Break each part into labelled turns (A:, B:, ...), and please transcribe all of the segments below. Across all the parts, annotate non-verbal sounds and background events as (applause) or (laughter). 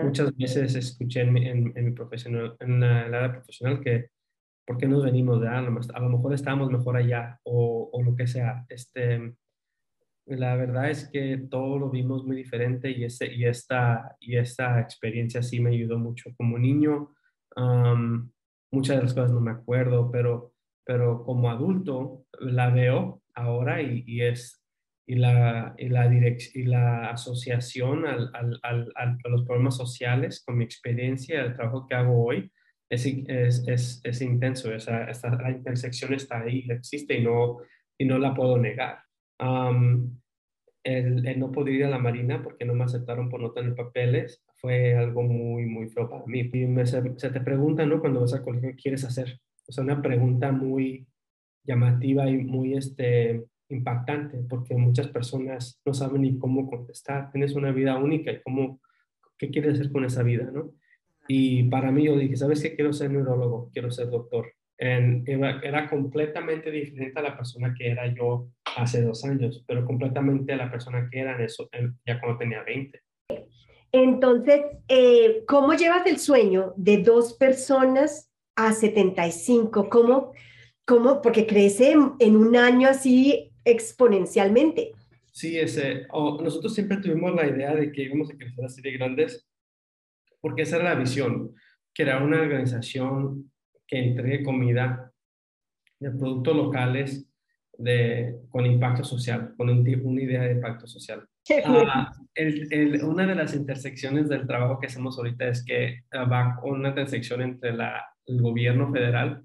A: Muchas veces escuché en, mi- en, en mi profesional, en la, el área profesional que, ¿por qué nos venimos de A lo mejor estábamos mejor allá o, o lo que sea. Este, la verdad es que todo lo vimos muy diferente y, ese, y, esta, y esta experiencia sí me ayudó mucho. Como niño, am, muchas de las cosas no me acuerdo, pero, pero como adulto la veo ahora y, y es y la, y la, y la asociación al, al, al, a los problemas sociales con mi experiencia, el trabajo que hago hoy, es, es, es, es intenso. Esa, esta, la intersección está ahí, existe y no, y no la puedo negar. Am, el, el no poder ir a la marina porque no me aceptaron por no tener papeles fue algo muy, muy feo para mí. Y me, se, se te pregunta, ¿no? Cuando vas al colegio, ¿qué quieres hacer? O sea, una pregunta muy llamativa y muy este, impactante porque muchas personas no saben ni cómo contestar. Tienes una vida única y cómo, qué quieres hacer con esa vida, ¿no? Y para mí yo dije, ¿sabes qué? Quiero ser neurólogo, quiero ser doctor. En- era, era completamente diferente a la persona que era yo hace dos años, pero completamente a la persona que era en eso, en- ya cuando tenía 20.
B: Entonces, eh, ¿cómo llevas el sueño de dos personas a 75? ¿Cómo, cómo? Porque crece en, en un año así exponencialmente.
A: Sí, ese, nosotros siempre tuvimos la idea de que íbamos a crecer así de grandes, porque esa era la visión, que era una organización que entregue comida de productos locales de, con impacto social, con un, una idea de impacto social. Ah, el- el- una de las intersecciones del trabajo que hacemos ahorita es que ah, va una intersección entre la, el gobierno federal,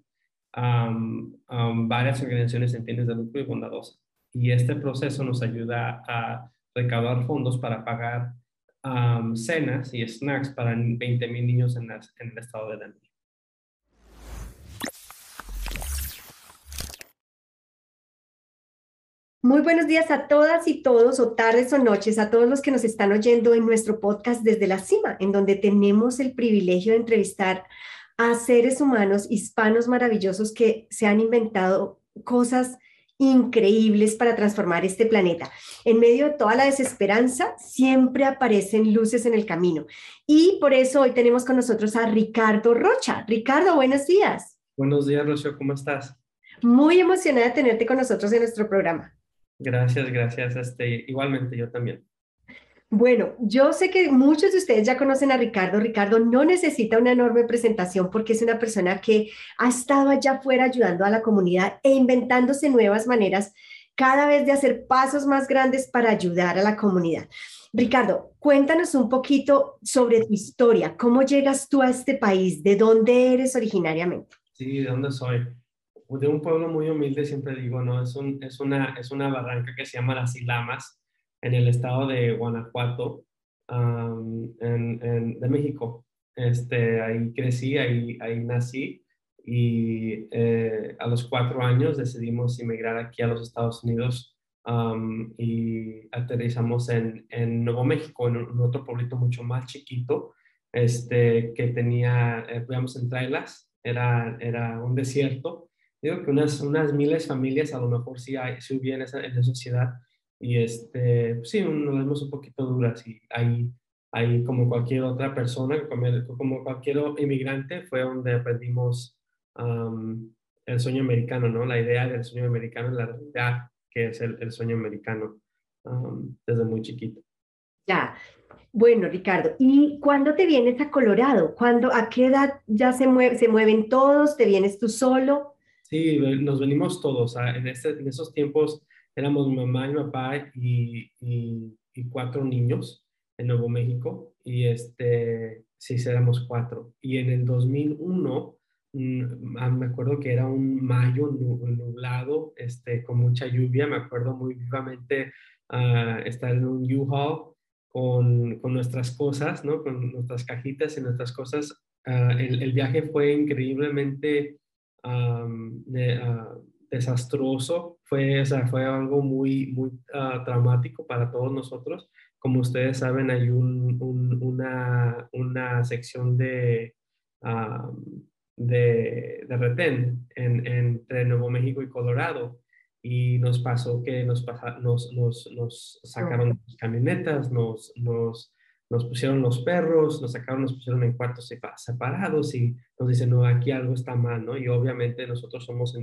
A: am, varias organizaciones sin fines de lucro y bondadosas. Y este proceso nos ayuda a recaudar fondos para pagar cenas y snacks para 20 mil niños en, las- en el estado de Denver.
B: Muy buenos días a todas y todos, o tardes o noches, a todos los que nos están oyendo en nuestro podcast desde la cima, en donde tenemos el privilegio de entrevistar a seres humanos hispanos maravillosos que se han inventado cosas increíbles para transformar este planeta. En medio de toda la desesperanza, siempre aparecen luces en el camino. Y por eso hoy tenemos con nosotros a Ricardo Rocha. Ricardo, buenos días.
A: Buenos días, Rocío, ¿cómo estás?
B: Muy emocionada de tenerte con nosotros en nuestro programa.
A: Gracias, gracias. Este, igualmente, yo también.
B: Bueno, yo sé que muchos de ustedes ya conocen a Ricardo. Ricardo no necesita una enorme presentación porque es una persona que ha estado allá afuera ayudando a la comunidad e inventándose nuevas maneras cada vez de hacer pasos más grandes para ayudar a la comunidad. Ricardo, cuéntanos un poquito sobre tu historia. ¿Cómo llegas tú a este país? ¿De dónde eres originariamente?
A: Sí, ¿de dónde soy? De un pueblo muy humilde, siempre digo, ¿no? Es, un, es, una, es una barranca que se llama Las Ilamas, en el estado de Guanajuato, am, en, en- de México. Este, ahí crecí, ahí, ahí nací y eh, a los cuatro años decidimos emigrar aquí a los Estados Unidos am, y aterrizamos en, en Nuevo México, en, un- en otro pueblito mucho más chiquito, este, que tenía, eh, podíamos entrarlas, era, era un desierto. Digo que unas, unas miles de familias a lo mejor sí, hay, sí hubiera en esa, en esa ciudad y este, pues sí, nos vemos un poquito duras y ahí, ahí como cualquier otra persona, como, como cualquier inmigrante, fue donde aprendimos am, el sueño americano, ¿no? La idea del sueño americano, la realidad que es el, el sueño americano am, desde muy chiquito.
B: Ya. Bueno, Ricardo, ¿y cuándo te vienes a Colorado? ¿Cuándo, a qué edad ya se mueve, se mueven todos? ¿Te vienes tú solo?
A: Sí, nos venimos todos. En, este, en esos tiempos éramos mamá y papá y, y, y cuatro niños en Nuevo México. Y este, sí, éramos cuatro. Y en el 2001, mm, ah, me acuerdo que era un mayo nu- nublado, este, con mucha lluvia. Me acuerdo muy vivamente ah, estar en un U-Haul con, con nuestras cosas, ¿no? Con nuestras cajitas y nuestras cosas. Ah, el, el viaje fue increíblemente am, de- ah, desastroso, fue, o sea, fue algo muy, muy ah, traumático para todos nosotros. Como ustedes saben, hay un- un- una, una sección de, am, de, de retén en- entre Nuevo México y Colorado. Y nos pasó que nos, pasa- nos, nos, nos sacaron las camionetas, nos, nos, nos pusieron los perros, nos sacaron, nos pusieron en cuartos separados y nos dicen, no, aquí algo está mal, ¿no? Y obviamente nosotros somos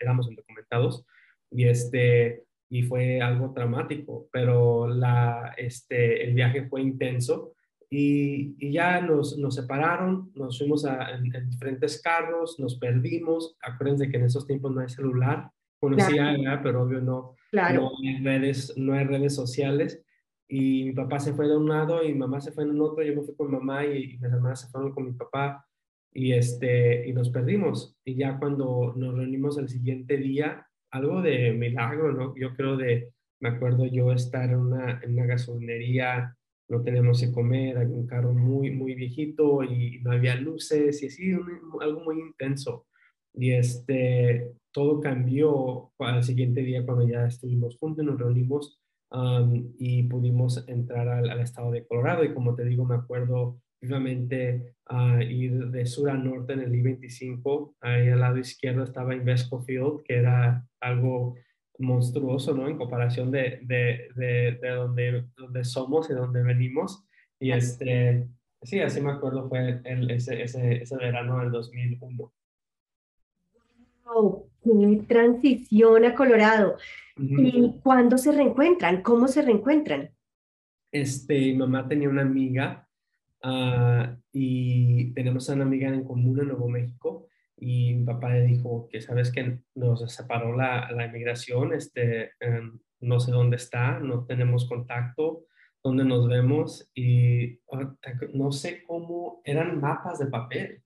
A: éramos indocumentados y este, y fue algo traumático, pero la, este, el viaje fue intenso y, y ya nos, nos, separaron, nos fuimos a, en, diferentes carros, nos perdimos, acuérdense que en esos tiempos no hay celular, conocía, pero obvio no, no, hay redes, no hay redes sociales y mi papá se fue de un lado y mi mamá se fue en un otro, yo me fui con mamá y, mis hermanas se fueron con mi papá y, este, y nos perdimos. Y ya cuando nos reunimos el siguiente día, algo de milagro, ¿no? Yo creo de, me acuerdo yo estar en una, en una gasolinería, no tenemos que comer, hay un carro muy, muy viejito y no había luces y así, algo muy intenso. Y este, todo cambió al siguiente día cuando ya estuvimos juntos, nos reunimos y pudimos entrar al, estado de Colorado. Y como te digo, me acuerdo vivamente uh, ir de sur a norte en el I-25. Ahí al lado izquierdo estaba Invesco Field, que era algo monstruoso, ¿no? En comparación de, de, de, donde, donde somos y donde venimos. Y este, sí, así me acuerdo, fue el, ese, ese, ese verano del 2001.
B: ¡Wow! ¡Qué transición a Colorado! ¿Y cuándo se reencuentran? ¿Cómo se reencuentran?
A: Este, mi mamá tenía una amiga uh, y tenemos una amiga en común en Nuevo México y mi papá le dijo que sabes que nos separó la, la inmigración, este, um, no sé dónde está, no tenemos contacto, dónde nos vemos y ah, no sé cómo eran mapas de papel.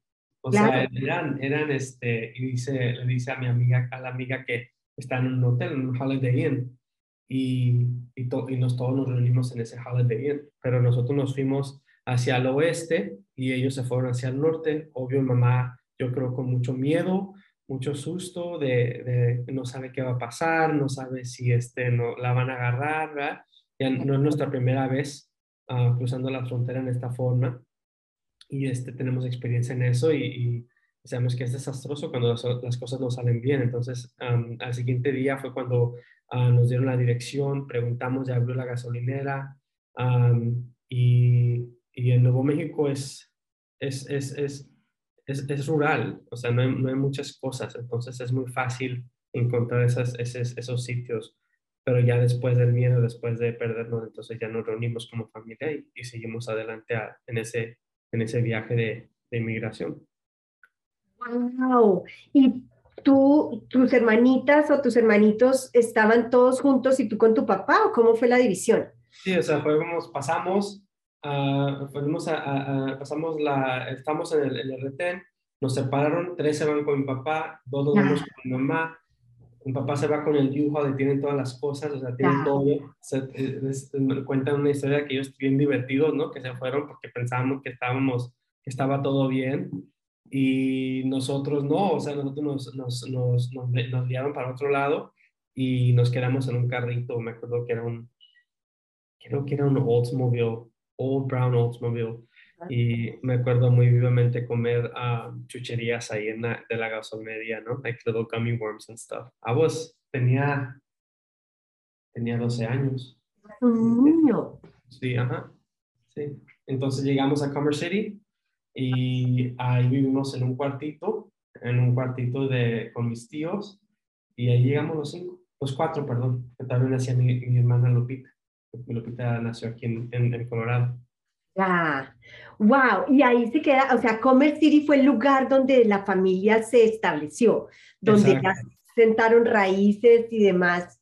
A: O sea, eran, eran este, y dice, le dice a mi amiga, a la amiga que está en un hotel, en un Holiday Inn, y, y, y nos, todos nos reunimos en ese Holiday Inn, pero nosotros nos fuimos hacia el oeste y ellos se fueron hacia el norte. Obvio, mamá, yo creo con mucho miedo, mucho susto de, de no sabe qué va a pasar, no sabe si este, no, la van a agarrar, ¿verdad? Ya no es nuestra primera vez uh, cruzando la frontera en esta forma y este, tenemos experiencia en eso y, sabemos que es desastroso cuando las, cosas no salen bien. Entonces, al siguiente día fue cuando ah, nos dieron la dirección, preguntamos, ya abrió la gasolinera y, y, en Nuevo México es, es, es, es, es, rural, o sea, no hay, no hay, muchas cosas, entonces es muy fácil encontrar esas, esos, esos sitios pero ya después del miedo, después de perdernos, entonces ya nos reunimos como familia y, y seguimos adelante en, ese, en ese viaje de, de inmigración.
B: ¡Wow! ¿Y tú, tus hermanitas o tus hermanitos estaban todos juntos y tú con tu papá o cómo fue la división?
A: Sí, o sea, fuimos, pasamos, uh, fuimos a, pasamos la, estamos en el, en el, retén, nos separaron, tres se van con mi papá, dos nos vamos con mi mamá, mi papá se va con el le tienen todas las cosas, o sea, tienen todo. Se, cuentan una historia que ellos bien divertidos, ¿no? Que se fueron porque pensábamos que estábamos, que estaba todo bien. Y nosotros no, o sea, nosotros nos, nos, nos, nos, nos guiaron para otro lado y nos quedamos en un carrito, me acuerdo que era un, creo que era un Oldsmobile, Old Brown Oldsmobile y me acuerdo muy vivamente comer uh, chucherías ahí en la, de la gasolinería, ¿no? Like little gummy worms and stuff. I was, tenía, tenía 12 años.
B: Un niño.
A: Sí, ajá. Sí. Entonces llegamos a Commerce City y ahí vivimos en un cuartito, en un cuartito de, con mis tíos y ahí llegamos los cinco, los cuatro, perdón, que también nacía mi, mi hermana Lupita. Lupita nació aquí en, en, en Colorado.
B: Ya, wow, y ahí se queda, o sea, Commerce City fue el lugar donde la familia se estableció, donde ya sentaron raíces y demás.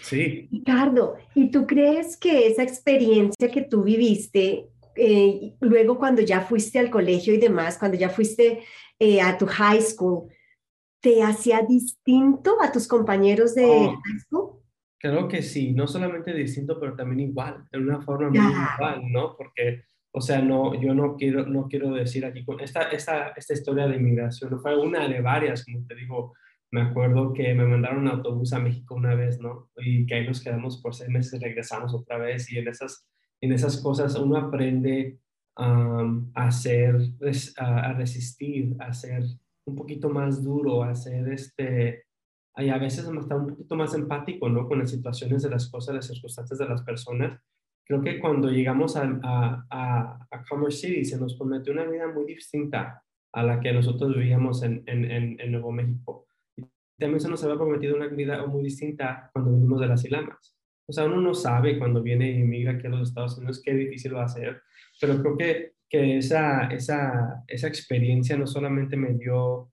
A: Sí.
B: Ricardo, ¿y tú crees que esa experiencia que tú viviste, eh, luego cuando ya fuiste al colegio y demás, cuando ya fuiste eh, a tu high school, te hacía distinto a tus compañeros de oh. high school?
A: Creo que sí, no solamente distinto, pero también igual, en una forma muy igual, ¿no? Porque, o sea, no, yo no quiero, no quiero decir aquí, con esta, esta, esta historia de inmigración fue una de varias, como te digo, me acuerdo que me mandaron un autobús a México una vez, ¿no? Y que ahí nos quedamos por seis meses, regresamos otra vez y en esas, en esas cosas uno aprende a hacer, a, a, resistir, a ser un poquito más duro, a ser este, y a veces estar un poquito más empático, ¿no? Con las situaciones de las cosas, las circunstancias de las personas. creo que cuando llegamos a, a, a, Commerce City se nos prometió una vida muy distinta a la que nosotros vivíamos en, en, en, Nuevo México. Y también se nos había prometido una vida muy distinta cuando vinimos de las Ilamas. O sea, uno no sabe cuando viene y emigra aquí a los Estados Unidos qué difícil va a ser, pero creo que, que esa, esa, esa experiencia no solamente me dio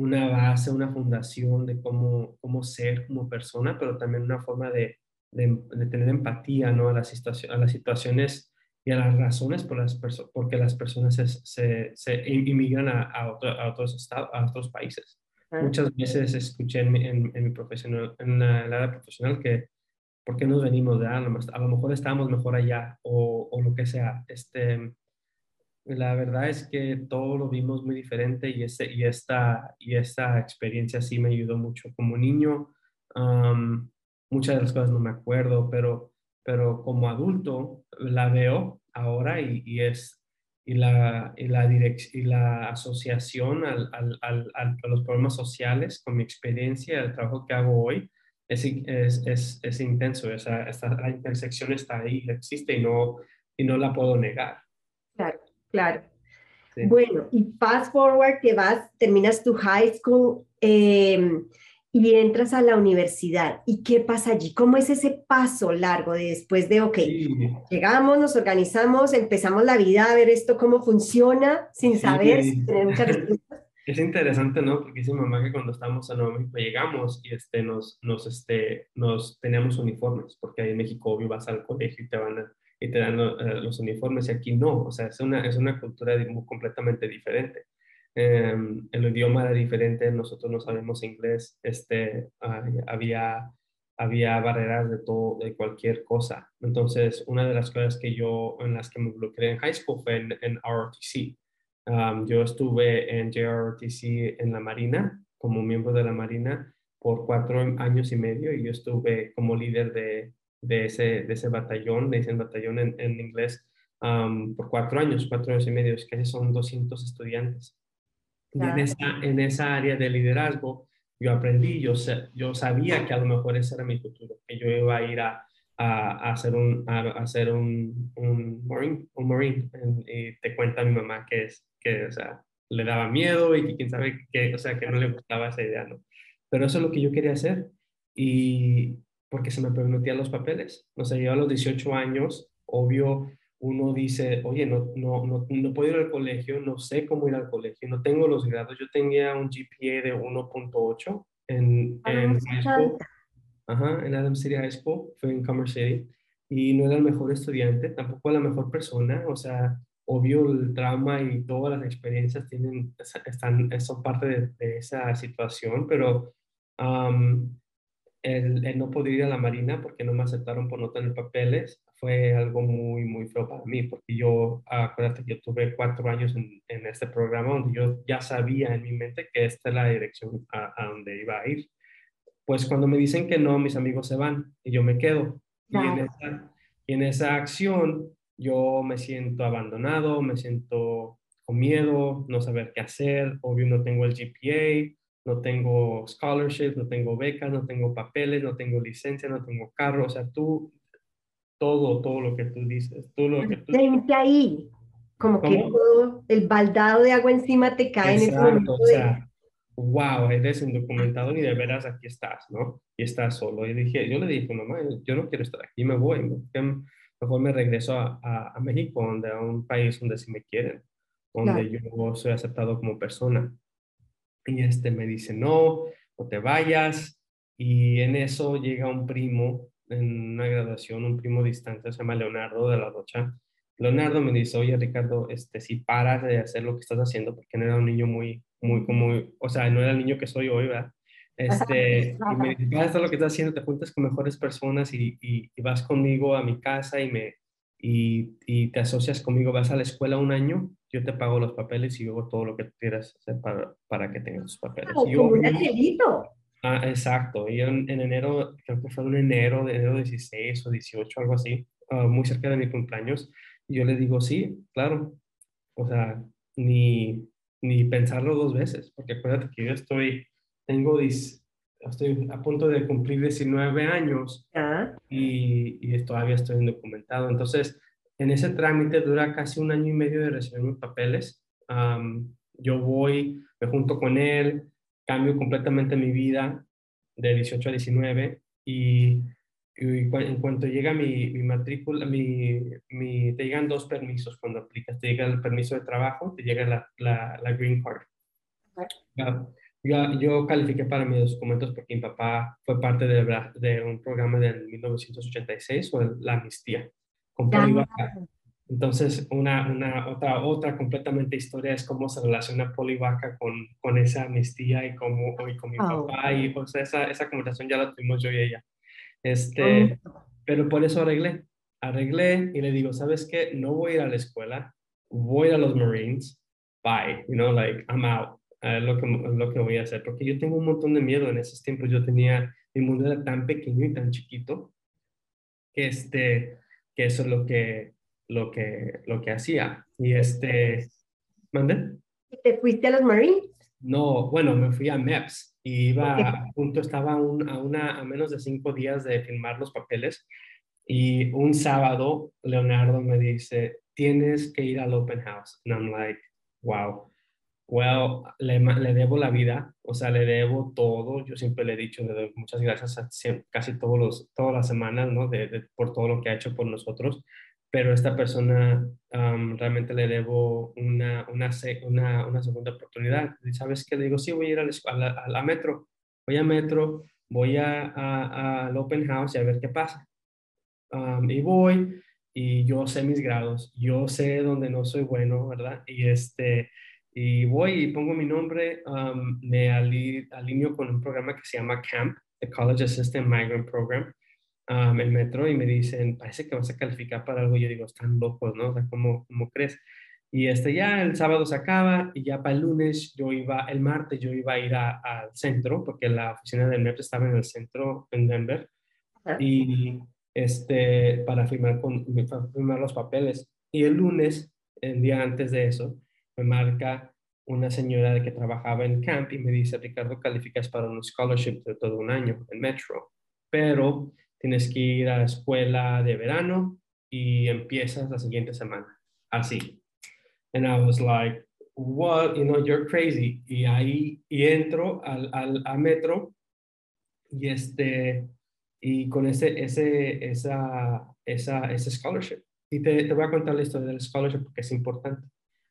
A: una base, una fundación de cómo, cómo ser como persona, pero también una forma de, de, tener empatía ¿no? a, las a las situaciones y a las razones por las porque las personas se, se, inmigran a, a, otros estados, a otros países. Muchas veces escuché en, en, mi profesional, en la, área profesional que ¿por qué nos venimos de A lo mejor estábamos mejor allá o, o, lo que sea. Este, la verdad es que todo lo vimos muy diferente y, ese, y, esta, y esta experiencia sí me ayudó mucho. Como niño, muchas de las cosas no me acuerdo, pero, pero como adulto la veo ahora y, y es y la, y la, y la asociación al, al, al, a los problemas sociales con mi experiencia, el trabajo que hago hoy, es, es, es, es intenso. Esa, esta, la intersección está ahí, existe y no, y no la puedo negar.
B: Claro, claro. Bueno, y fast forward que vas, terminas tu high school, eh, y entras a la universidad. ¿Y qué pasa allí? ¿Cómo es ese paso largo de después de, ok, llegamos, nos organizamos, empezamos la vida a ver esto cómo funciona sin saber, tener muchas (laughs) respuestas?
A: Es interesante, ¿no? Porque dice mamá que cuando estábamos en Nuevo México llegamos y este, nos, nos, este, nos teníamos uniformes, porque ahí en México obvio vas al colegio y te van y te dan eh, los uniformes y aquí no, o sea, es una, es una cultura completamente diferente. Em, el idioma era diferente, nosotros no sabemos inglés, este, había, había barreras de todo, de cualquier cosa. Entonces, una de las cosas que yo, en las que me bloqueé en high school fue en, en ROTC. yo estuve en JROTC en la Marina, como miembro de la Marina, por cuatro años y medio y yo estuve como líder de, de, ese, de ese batallón, de ese batallón en, en inglés, por cuatro años, cuatro años y medio, es que son 200 estudiantes. Y en esa, en esa área de liderazgo yo aprendí, yo, yo sabía que a lo mejor ese era mi futuro, que yo iba a ir a, a, hacer un, a, hacer un, un marine, un marine. Y te cuenta mi mamá que, es, que o sea, le daba miedo y que quién sabe que, o sea, que no le gustaba esa idea, ¿no? Pero eso es lo que yo quería hacer. Y porque se me permitían los papeles. O sea, yo a los 18 años, obvio, uno dice, oye, no, no, no, no, puedo ir al colegio, no sé cómo ir al colegio, no tengo los grados. Yo tenía un GPA de 1.8 en, ah, en high school. Ajá, en Adam City High School, fue en Commerce City, y no era el mejor estudiante, tampoco la mejor persona, o sea, obvio el trauma y todas las experiencias tienen, están, son parte de, esa situación, pero el, no poder ir a la Marina porque no me aceptaron por no tener papeles fue algo muy, muy feo para mí, porque yo, acuérdate que yo tuve cuatro años en, en, este programa donde yo ya sabía en mi mente que esta es la dirección a, donde iba a ir. Pues cuando me dicen que no, mis amigos se van y yo me quedo. Y, en esa, y en esa acción yo me siento abandonado, me siento con miedo, no saber qué hacer, obvio no tengo el GPA, no tengo scholarship, no tengo becas, no tengo papeles, no tengo licencia, no tengo carro, o sea, tú, todo, todo lo que tú dices, todo lo que tú...
B: ahí, como que todo el baldado de agua encima te cae en ese momento. O sea,
A: wow, eres indocumentado y de veras aquí estás, ¿no? Y estás solo. Y dije, yo le dije, mamá, yo no quiero estar aquí, me voy, mejor me regreso a, a, a México, donde, a un país donde sí me quieren, donde yo soy aceptado como persona. Y este me dice, no, no te vayas. Y en eso llega un primo en una graduación, un primo distante, se llama Leonardo de la Rocha. Leonardo me dice, oye Ricardo, este, si paras de hacer lo que estás haciendo, porque no era un niño muy, muy, como, o sea, no era el niño que soy hoy, ¿verdad? Este, y me dice, vas a hacer lo que estás haciendo, te juntas con mejores personas y, y, y vas conmigo a mi casa y me, y, y, te asocias conmigo, vas a la escuela un año, yo te pago los papeles y hago todo lo que quieras hacer para, para que tengas los papeles.
B: como un angelito.
A: Ah, exacto. Y en, en, enero, creo que fue en enero, de enero 16 o 18, algo así, ah, muy cerca de mi cumpleaños, y yo le digo, sí, claro. O sea, ni, ni pensarlo dos veces, porque acuérdate que yo estoy, tengo, estoy a punto de cumplir 19 años y, y, todavía estoy indocumentado. Entonces, en ese trámite dura casi un año y medio de recibir mis papeles. yo voy, me junto con él, cambio completamente mi vida de 18 a 19 y, en cuanto llega mi, mi matrícula, mi, mi, te llegan dos permisos cuando aplicas. Te llega el permiso de trabajo, te llega la, la, la green card. Yo, yo, califiqué para mis documentos porque mi papá fue parte de, de un programa de 1986 o la amnistía con Polivaca. Entonces, una, una, otra, otra completamente historia es cómo se relaciona Polivaca con, con esa amnistía y, cómo, y con mi oh. papá. Y pues esa, esa conversación ya la tuvimos yo y ella. Este, pero por eso arreglé. Arreglé y le digo, ¿sabes qué? No voy a ir a la escuela, voy a los Marines. Bye. You know, like, I'm out. Es lo, que, lo que voy a hacer. Porque yo tengo un montón de miedo en esos tiempos. Yo tenía, mi mundo era tan pequeño y tan chiquito que este que eso es lo que, lo que, lo que hacía. Y este, ¿mande?
B: ¿Te fuiste a los Marines?
A: No, bueno, me fui a MEPS y iba, a punto estaba a, una, a menos de cinco días de firmar los papeles y un sábado Leonardo me dice, tienes que ir al open house. And I'm like, wow well, le, le, debo la vida, o sea, le debo todo. Yo siempre le he dicho, le doy muchas gracias a, casi todos los, todas las semanas, ¿no? De, por todo lo que ha hecho por nosotros. Pero a esta persona realmente le debo una, una, una, una, segunda oportunidad. ¿Y sabes qué? Le digo, sí, voy a ir a la, a la, metro. Voy a metro, voy a, al open house y a ver qué pasa. y voy y yo sé mis grados, yo sé dónde no soy bueno, ¿verdad? Y este, y voy y pongo mi nombre, um, me alineo con un programa que se llama CAMP, the College Assistant Migrant Program, um, el metro, y me dicen, parece que vas a calificar para algo. Yo digo, están locos, ¿no? O sea, ¿cómo, cómo crees? Y este ya el sábado se acaba y ya para el lunes yo iba, el martes yo iba a ir al centro, porque la oficina del metro estaba en el centro en Denver, y este, para firmar, con, para firmar los papeles. Y el lunes, el día antes de eso, me marca una señora que trabajaba en camp y me dice, Ricardo, calificas para un scholarship de todo un año en Metro, pero tienes que ir a la escuela de verano y empiezas la siguiente semana. Así. And I was like, what, you know, you're crazy. Y ahí y entro al, al, a Metro y este, y con ese, ese, esa, esa, ese scholarship. Y te, te voy a contar la historia del scholarship porque es importante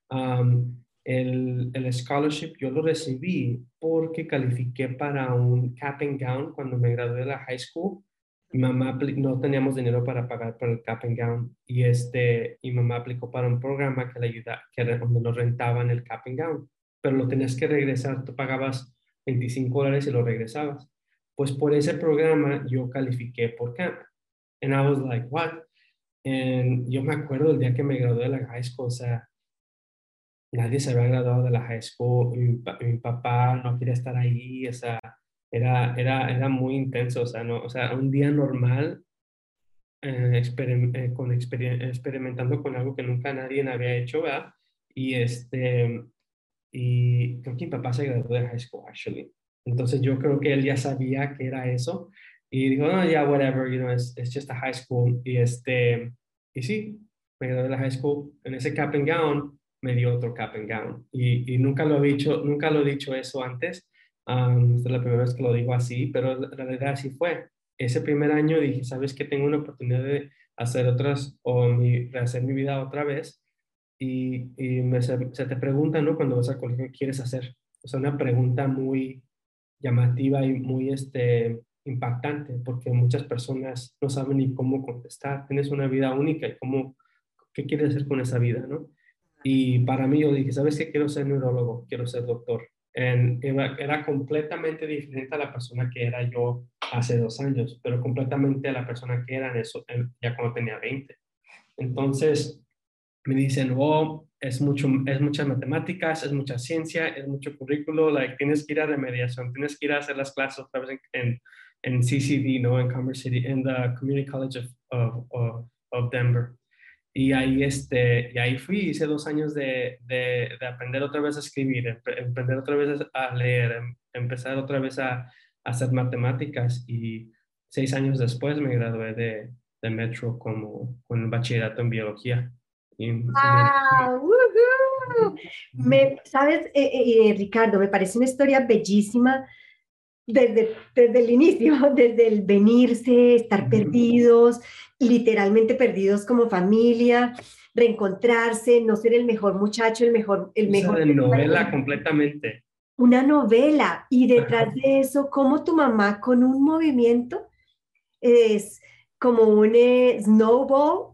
A: el, el, scholarship yo lo recibí porque califiqué para un cap and gown cuando me gradué de la high school. Mi mamá no teníamos dinero para pagar por el cap and gown y este, mi mamá aplicó para un programa que le ayuda, que donde nos rentaban el cap and gown, pero lo tenías que regresar, tú pagabas 25 dólares y lo regresabas. Pues por ese programa yo califiqué por camp. And I was like, what? And yo me acuerdo el día que me gradué de la high school, o sea, nadie se había graduado de la high school, mi, papá no quería estar ahí, o sea, era, era, era muy intenso, o sea, no, o sea, un día normal eh, eh, con experimentando con algo que nunca nadie había hecho, ¿verdad? Y este, y creo que mi papá se graduó de high school, actually. Entonces yo creo que él ya sabía que era eso y dijo, no, ya, whatever, you know, it's, it's, just a high school. Y este, y sí, me gradué de la high school en ese cap and gown me dio otro cap and gown. Y, y nunca, lo he dicho, nunca lo he dicho eso antes. Um, esta es la primera vez que lo digo así, pero la, realidad así fue. Ese primer año dije, ¿sabes que Tengo una oportunidad de hacer otras o mi, hacer mi vida otra vez. Y, y me, se, te pregunta, ¿no? Cuando vas al colegio, ¿qué quieres hacer? O sea, una pregunta muy llamativa y muy este, impactante, porque muchas personas no saben ni cómo contestar. Tienes una vida única y cómo, qué quieres hacer con esa vida, ¿no? Y para mí yo dije, ¿sabes qué? Quiero ser neurólogo, quiero ser doctor. era, completamente diferente a la persona que era yo hace dos años, pero completamente a la persona que era en eso, ya cuando tenía 20. Entonces me dicen, oh, es, mucho, es muchas matemáticas, es mucha ciencia, es mucho currículo, like, tienes que ir a remediación, tienes que ir a hacer las clases otra vez en, en, CCD, ¿no? En Commerce City, en the Community College of, of, of Denver. Y ahí, este, y ahí fui, hice dos años de, de, aprender otra vez a escribir, aprender otra vez a leer, em, empezar otra vez a, hacer matemáticas y seis años después me gradué de, de Metro como con un bachillerato en biología. (laughs)
B: me, Sabes, eh, eh, Ricardo, me parece una historia bellísima desde, desde el inicio, (laughs) desde el venirse, estar perdidos, literalmente perdidos como familia, reencontrarse, no ser el mejor muchacho, el mejor... El mejor
A: de novela completamente.
B: Una novela. Y detrás de eso, como tu mamá con un movimiento es como un eh, snowball,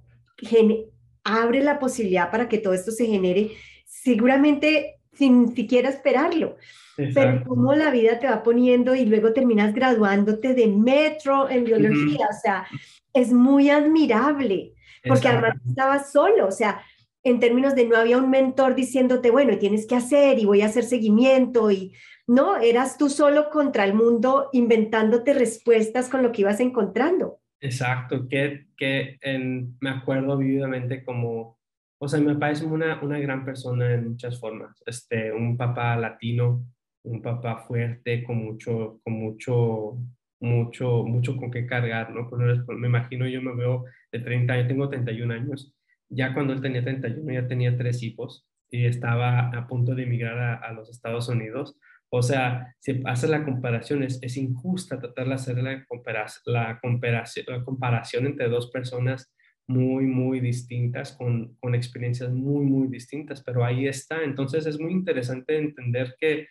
B: abre la posibilidad para que todo esto se genere, seguramente sin siquiera esperarlo. Pero cómo la vida te va poniendo y luego terminas graduándote de metro en biología, o sea, es muy admirable, porque además estabas solo, o sea, en términos de no había un mentor diciéndote, bueno, tienes que hacer y voy a hacer seguimiento y no, eras tú solo contra el mundo inventándote respuestas con lo que ibas encontrando.
A: Exacto, que, que en, me acuerdo vividamente como, o sea, me parece una, una gran persona en muchas formas, este, un papá latino, un papá fuerte, con mucho, con mucho, mucho, mucho con qué cargar, ¿no? me imagino, yo me veo de 30 años, tengo 31 años, ya cuando él tenía 31 ya tenía tres hijos y estaba a punto de emigrar a, los Estados Unidos. O sea, si hace la comparación, es, es injusta tratar de hacer la, comparación, la comparación entre dos personas muy, muy distintas, con, con experiencias muy, muy distintas, pero ahí está. Entonces es muy interesante entender que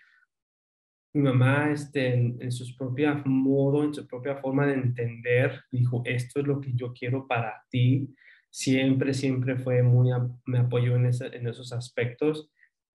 A: mi mamá, este, en, su propia modo, en su propia forma de entender, dijo, esto es lo que yo quiero para ti. Siempre, siempre fue muy, me apoyó en, en esos aspectos.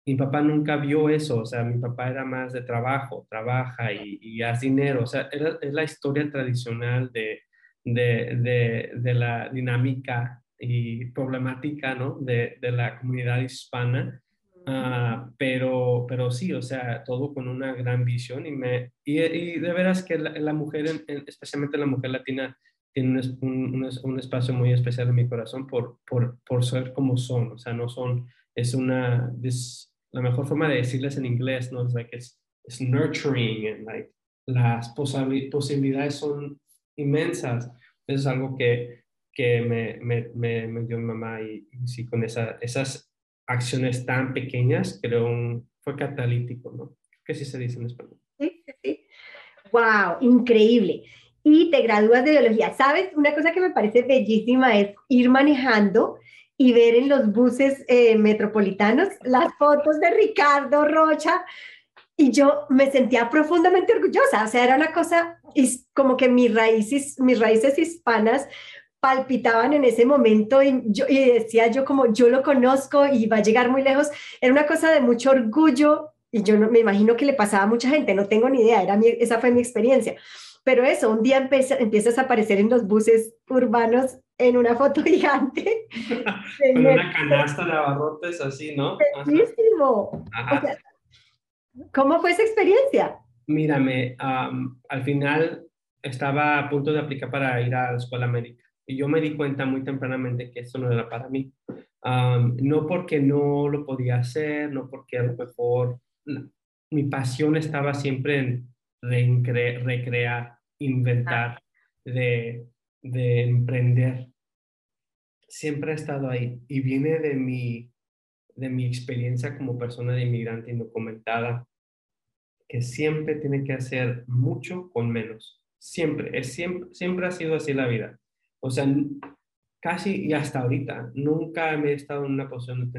A: Mi papá nunca vio eso, o sea, mi papá era más de trabajo, trabaja y, y haz dinero, o sea, es la historia tradicional de, de, de, de, la dinámica y problemática, ¿no? De, de la comunidad hispana Ah, pero, pero sí, o sea, todo con una gran visión y, me, y, de veras que la, mujer, especialmente la mujer latina, tiene un, un, espacio muy especial en mi corazón por, por, por ser como son, o sea, no son, es una, es la mejor forma de decirles en inglés, ¿no? Es like, es, es nurturing, and like, las posibilidades son inmensas. Eso es algo que, que me, me, me, dio mi mamá y, y sí, con esa, esas acciones tan pequeñas, creo, fue catalítico, ¿no? ¿Qué sí se dice en español.
B: Sí, sí. ¡Wow! Increíble. Y te gradúas de biología. ¿Sabes? Una cosa que me parece bellísima es ir manejando y ver en los buses eh, metropolitanos las fotos de Ricardo Rocha. Y yo me sentía profundamente orgullosa. O sea, era una cosa, como que mis raíces, mis raíces hispanas palpitaban en ese momento y, yo, y decía yo como yo lo conozco y va a llegar muy lejos. Era una cosa de mucho orgullo y yo no, me imagino que le pasaba a mucha gente, no tengo ni idea, era esa fue mi experiencia. Pero eso, un día empiezas a aparecer en los buses urbanos en una foto (laughs) gigante.
A: Con una canasta de abarrotes así, ¿no?
B: ¿Cómo fue esa experiencia?
A: Mírame, al final estaba a punto de aplicar para ir a la escuela médica y yo me di cuenta muy tempranamente que esto no era para mí. no porque no lo podía hacer, no porque a lo mejor mi pasión estaba siempre en recrear, inventar, de, de emprender. Siempre ha estado ahí y viene de mi, de mi experiencia como persona de inmigrante indocumentada, que siempre tiene que hacer mucho con menos. Siempre, es siempre, siempre ha sido así la vida o sea, casi y hasta ahorita, nunca me he estado en una posición,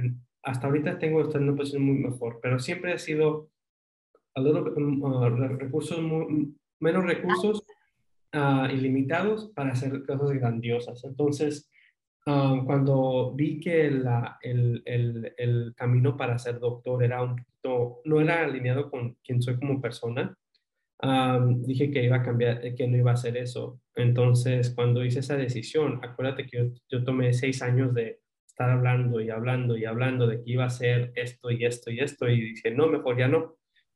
A: hasta ahorita tengo estado en una posición muy mejor, pero siempre he sido a um, uh, recursos, menos recursos uh, ilimitados para hacer cosas grandiosas. Entonces, uh, cuando vi que la, el, el, el, camino para ser doctor era un poquito, no era alineado con quien soy como persona, dije que iba a cambiar, que no iba a hacer eso. Entonces, cuando hice esa decisión, acuérdate que yo, tomé seis años de estar hablando y hablando y hablando de que iba a hacer esto y esto y esto y dije, no, mejor ya no.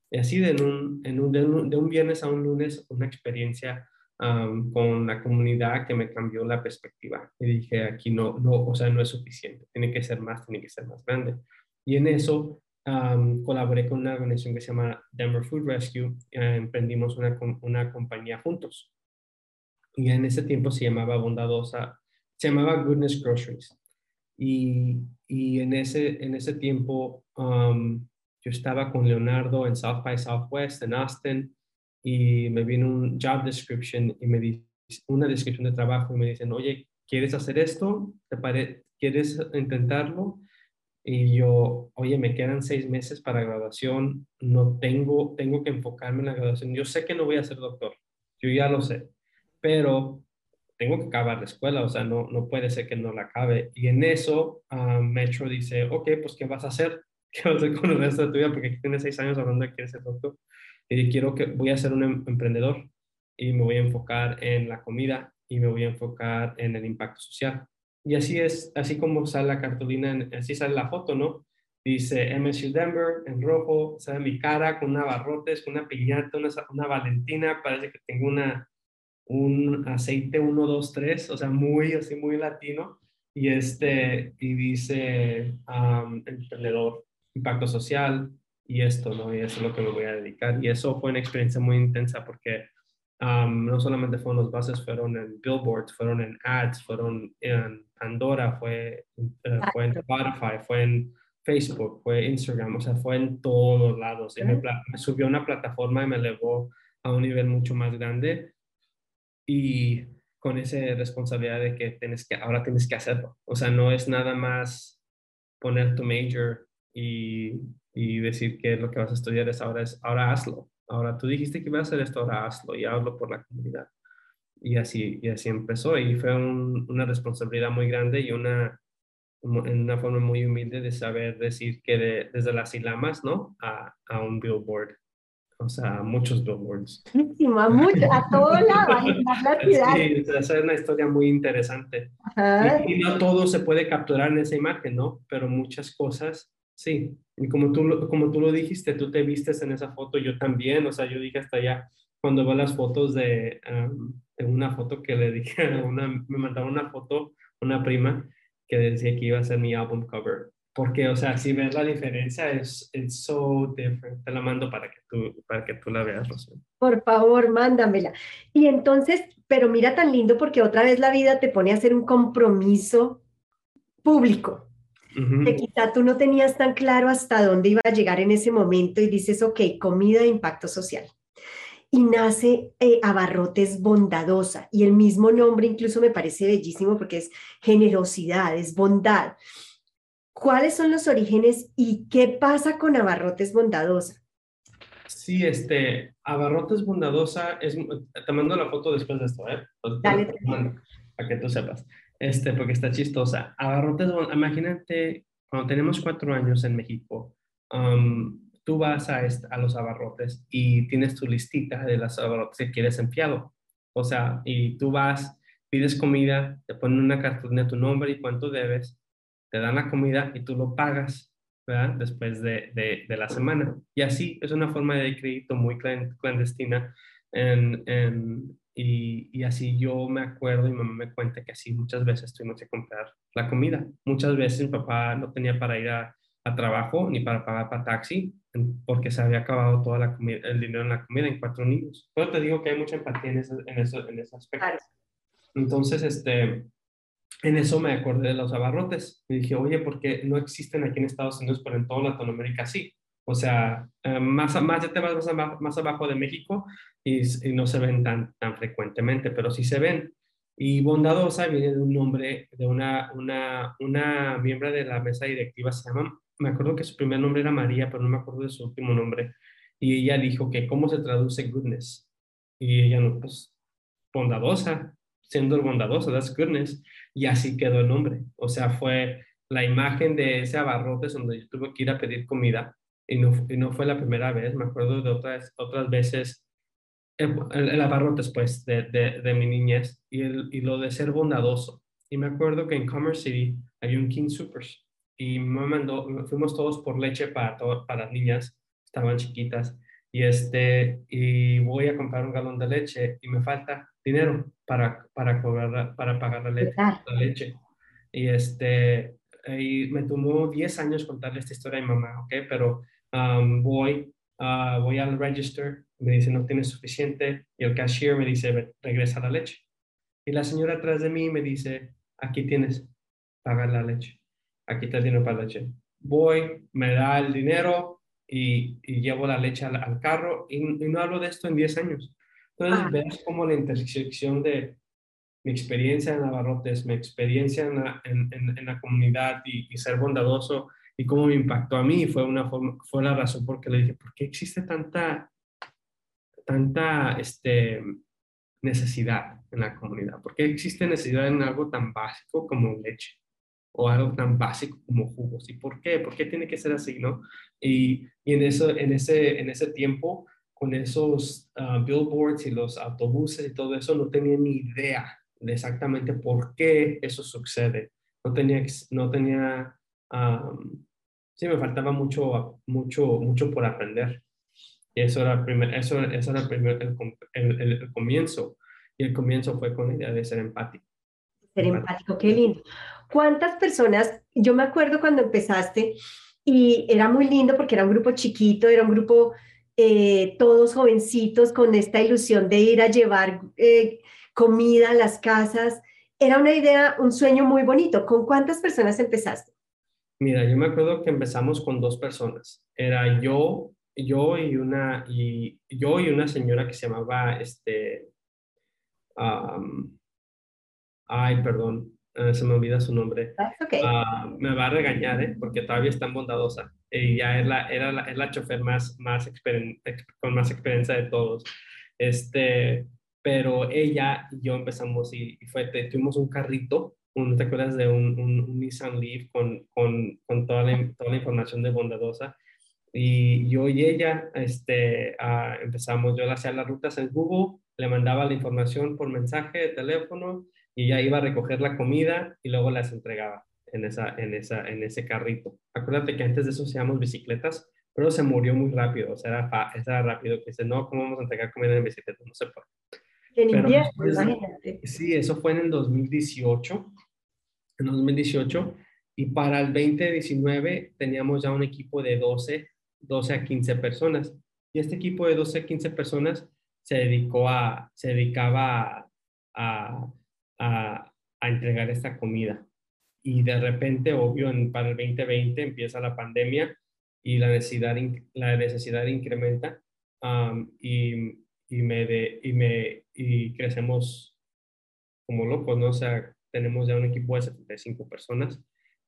A: Y así de un, en un, de, un, viernes a un lunes, una experiencia con la comunidad que me cambió la perspectiva. Y dije, aquí no, no, o sea, no es suficiente, tiene que ser más, tiene que ser más grande. Y en eso colaboré con una organización que se llama Denver Food Rescue, eh, emprendimos una, una compañía juntos. Y en ese tiempo se llamaba Bondadosa, se llamaba Goodness Groceries. Y, y en, ese, en ese tiempo yo estaba con Leonardo en South by Southwest, en Austin, y me vino un job description y me dice una descripción de trabajo y me dicen, oye, ¿quieres hacer esto? ¿Te pare ¿Quieres intentarlo? Y yo, oye, me quedan seis meses para graduación, no tengo, tengo que enfocarme en la graduación. Yo sé que no voy a ser doctor, yo ya lo sé, pero tengo que acabar la escuela, o sea, no, no puede ser que no la acabe. Y en eso, uh, Metro dice, ok, pues, ¿qué vas a hacer? (laughs) ¿Qué vas a hacer con el resto de tu vida? Porque aquí tienes seis años hablando de que ser doctor. Y quiero que, voy a ser un em, emprendedor y me voy a enfocar en la comida y me voy a enfocar en el impacto social. Y así es, así como sale la cartulina, así sale la foto, ¿no? Dice MSU Denver en rojo, sale mi cara con una barrotes, con una piñata, una, una valentina, parece que tengo una, un aceite 1, 2, 3, o sea, muy así, muy latino. Y, este, y dice emprendedor, impacto social y esto, ¿no? Y eso es lo que me voy a dedicar. Y eso fue una experiencia muy intensa porque no solamente fueron los bases, fueron en billboards, fueron en ads, fueron en Pandora, fue, eh, fue en Spotify, fue en Facebook, fue Instagram, o sea, fue en todos lados. Y me, subió a una plataforma y me elevó a un nivel mucho más grande y con esa responsabilidad de que, tienes que ahora tienes que hacerlo. O sea, no es nada más poner tu major y, y decir que lo que vas a estudiar es ahora, es ahora hazlo. Ahora tú dijiste que ibas a hacer esto, ahora hazlo y hablo por la comunidad. Y así, y así empezó y fue una responsabilidad muy grande y una, en una forma muy humilde de saber decir que desde las ilamas, ¿no? A, a, un billboard. O sea, muchos billboards.
B: A, mucho, a todo lado, a la (laughs) ciudad.
A: Sí, es una historia muy interesante. Y, y, no todo se puede capturar en esa imagen, ¿no? Pero muchas cosas, sí. Y como tú, como tú lo dijiste, tú te vistes en esa foto, yo también, o sea, yo dije hasta allá, cuando veo las fotos de, una foto que le dije, una, me mandaron una foto, una prima, que decía que iba a ser mi álbum cover. Porque, o sea, si ves la diferencia, es so different. Te la mando para que tú, para que tú la veas, Rosy.
B: Por favor, mándamela. Y entonces, pero mira tan lindo porque otra vez la vida te pone a hacer un compromiso público que quizá tú no tenías tan claro hasta dónde iba a llegar en ese momento y dices, ok, comida de impacto social. Y nace eh, Abarrotes Bondadosa y el mismo nombre incluso me parece bellísimo porque es generosidad, es bondad. ¿Cuáles son los orígenes y qué pasa con Abarrotes Bondadosa?
A: Sí, este, Abarrotes Bondadosa es, te mando la foto después de esto, ¿eh?
B: Dale. (laughs)
A: Para que tú sepas este, porque está chistosa. Abarrotes, imagínate, cuando tenemos cuatro años en México, um, tú vas a, a, los abarrotes y tienes tu listita de las abarrotes que quieres empleado. O sea, y tú vas, pides comida, te ponen una cartulina tu nombre y cuánto debes, te dan la comida y tú lo pagas, ¿verdad? Después de, de, de la semana. Y así es una forma de crédito muy clandestina en, en, y, así yo me acuerdo y mamá me cuenta que así muchas veces tuvimos que comprar la comida. Muchas veces mi papá no tenía para ir a, trabajo ni para pagar para taxi porque se había acabado comida, el dinero en la comida en cuatro niños. Pero te digo que hay mucha empatía en ese, en eso, en ese aspecto. Entonces, este, en eso me acordé de los abarrotes. Y dije, oye, ¿por qué no existen aquí en Estados Unidos, pero en toda Latinoamérica sí? O sea, eh, más, más de temas más abajo, más abajo de México y, no se ven tan, tan frecuentemente, pero sí se ven. Y Bondadosa viene de un nombre de una, una, una miembro de la mesa directiva, se llama, me acuerdo que su primer nombre era María, pero no me acuerdo de su último nombre. Y ella dijo que cómo se traduce goodness. Y ella no, pues bondadosa, siendo bondadosa, that's goodness. Y así quedó el nombre. O sea, fue la imagen de ese abarrotes donde yo tuve que ir a pedir comida y no, y no fue la primera vez, me acuerdo de otras, otras veces, el, el abarrotes pues de, de, de, mi niñez y, el, y lo de ser bondadoso. Y me acuerdo que en Commerce City había un King Supers y me mandó, fuimos todos por leche para, para las niñas, estaban chiquitas, y, este, y voy a comprar un galón de leche y me falta dinero para, para, cobrar, para pagar la leche, la leche. Y este, y me tomó 10 años contarle esta historia a mi mamá, ¿ok? Pero um, voy, uh, voy al register, me dice no tienes suficiente y el cashier me dice regresa la leche. Y la señora atrás de mí me dice, aquí tienes, pagar la leche, aquí está el dinero para la leche. Voy, me da el dinero y, llevo la leche al, carro y, no hablo de esto en 10 años. Entonces, ah. ves como la intersección de mi experiencia en Navarrotes, mi experiencia en la, en, la comunidad y, ser bondadoso y cómo me impactó a mí fue, una forma, fue la razón por que le dije, ¿por qué existe tanta, tanta este, necesidad en la comunidad? ¿Por qué existe necesidad en algo tan básico como leche? o algo tan básico como jugos. ¿Y por qué? ¿Por qué tiene que ser así, no? Y, y en, eso, en, ese, en ese tiempo, con esos ah, billboards y los autobuses y todo eso, no tenía ni idea de exactamente por qué eso sucede. No tenía, no tenía, sí, me faltaba mucho, mucho, mucho por aprender. Y eso era primer, eso, eso era el, primer, el, el, comienzo. Y el comienzo fue con la idea de ser empático.
B: Ser empático, qué lindo. ¿Cuántas personas, yo me acuerdo cuando empezaste y era muy lindo porque era un grupo chiquito, era un grupo eh, todos jovencitos con esta ilusión de ir a llevar eh, comida a las casas. Era una idea, un sueño muy bonito. ¿Con cuántas personas empezaste?
A: Mira, yo me acuerdo que empezamos con dos personas. Era yo, yo y una, y, yo y una señora que se llamaba, este, ay, perdón, eh, se me olvida su nombre. Ah, me va a regañar, ¿eh? Porque todavía es tan bondadosa. Y ya es la, era la, es la chofer más, más con más experiencia de todos. Este, pero ella y yo empezamos y, fue, tuvimos un carrito, un, ¿te acuerdas de un, un, Nissan Leaf con, con, con toda, la, toda, la, información de Bondadosa? Y yo y ella este, ah, empezamos, yo le hacía las rutas en Google, le mandaba la información por mensaje de teléfono y ella iba a recoger la comida y luego las entregaba en, esa, en, esa, en ese carrito. Acuérdate que antes de eso hacíamos bicicletas, pero se murió muy rápido, o sea, era, era rápido, que dice, no, ¿cómo vamos a entregar comida en bicicleta? No se puede.
B: En invierno, imagínate.
A: Sí, eso fue en el 2018. En 2018. Y para el 2019 teníamos ya un equipo de 12, 12 a 15 personas. Y este equipo de 12 a 15 personas se dedicó a, se dedicaba a, a, a entregar esta comida. Y de repente, obvio, en, para el 2020 empieza la pandemia y la necesidad, la necesidad incrementa. y y me, de, y me y crecemos como locos, ¿no? O sea, tenemos ya un equipo de 75 personas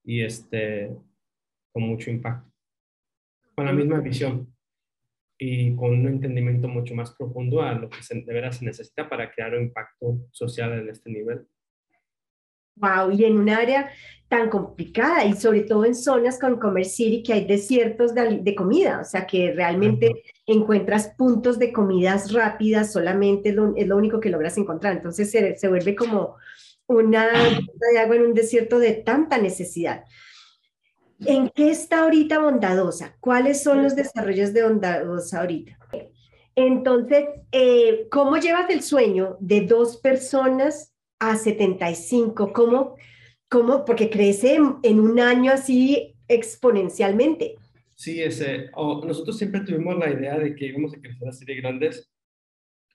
A: y este, con mucho impacto, con la misma visión y con un entendimiento mucho más profundo a lo que de veras se necesita para crear un impacto social en este nivel.
B: Wow, y en un área tan complicada y sobre todo en zonas con Commerce City que hay desiertos de, comida, o sea que realmente encuentras puntos de comidas rápidas, solamente es lo, único que logras encontrar, entonces se, se vuelve como una de agua en un desierto de tanta necesidad. ¿En qué está ahorita Bondadosa? ¿Cuáles son los desarrollos de Bondadosa ahorita? Entonces, eh, ¿cómo llevas el sueño de dos personas a 75? ¿Cómo, cómo porque crece en, un año así exponencialmente?
A: Sí, ese, nosotros siempre tuvimos la idea de que íbamos a crecer así de grandes,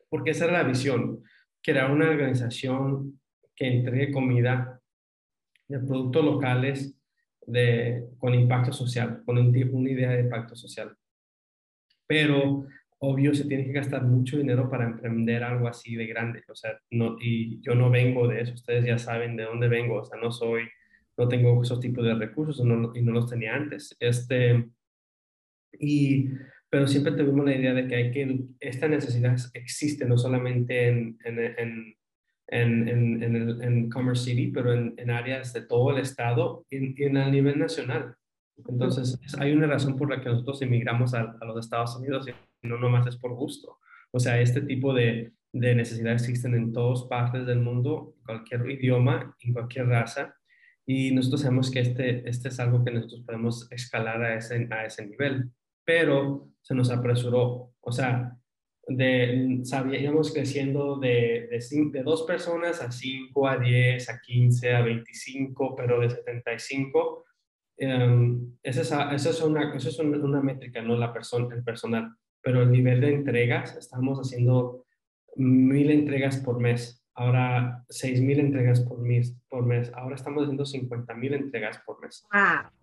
A: porque esa era la visión, crear una organización que entregue comida de productos locales de, con impacto social, con un, una idea de impacto social. Pero obvio se tiene que gastar mucho dinero para emprender algo así de grande, o sea, no, y yo no vengo de eso, ustedes ya saben de dónde vengo, o sea, no soy, no tengo esos tipos de recursos y no los tenía antes. Este, y, pero siempre tuvimos la idea de que hay que, esta necesidad existe no solamente en, en, en en, en, en, en, Commerce City, pero en, áreas de todo el estado y, y, en el nivel nacional. Entonces, hay una razón por la que nosotros emigramos a, a los Estados Unidos no nomás es por gusto. O sea, este tipo de, de necesidades existen en todas partes del mundo, cualquier idioma, en cualquier raza, y nosotros sabemos que este, este es algo que nosotros podemos escalar a ese, a ese nivel, pero se nos apresuró. O sea, de, sabíamos creciendo de, de, de, dos personas a cinco, a diez, a quince, a veinticinco, pero de setenta y cinco em, esa, es, esa, es una, esa es una, métrica, no la persona, el personal, pero el nivel de entregas, estamos haciendo mil entregas por mes, ahora seis mil entregas por mes, por mes, ahora estamos haciendo 50 mil entregas por mes.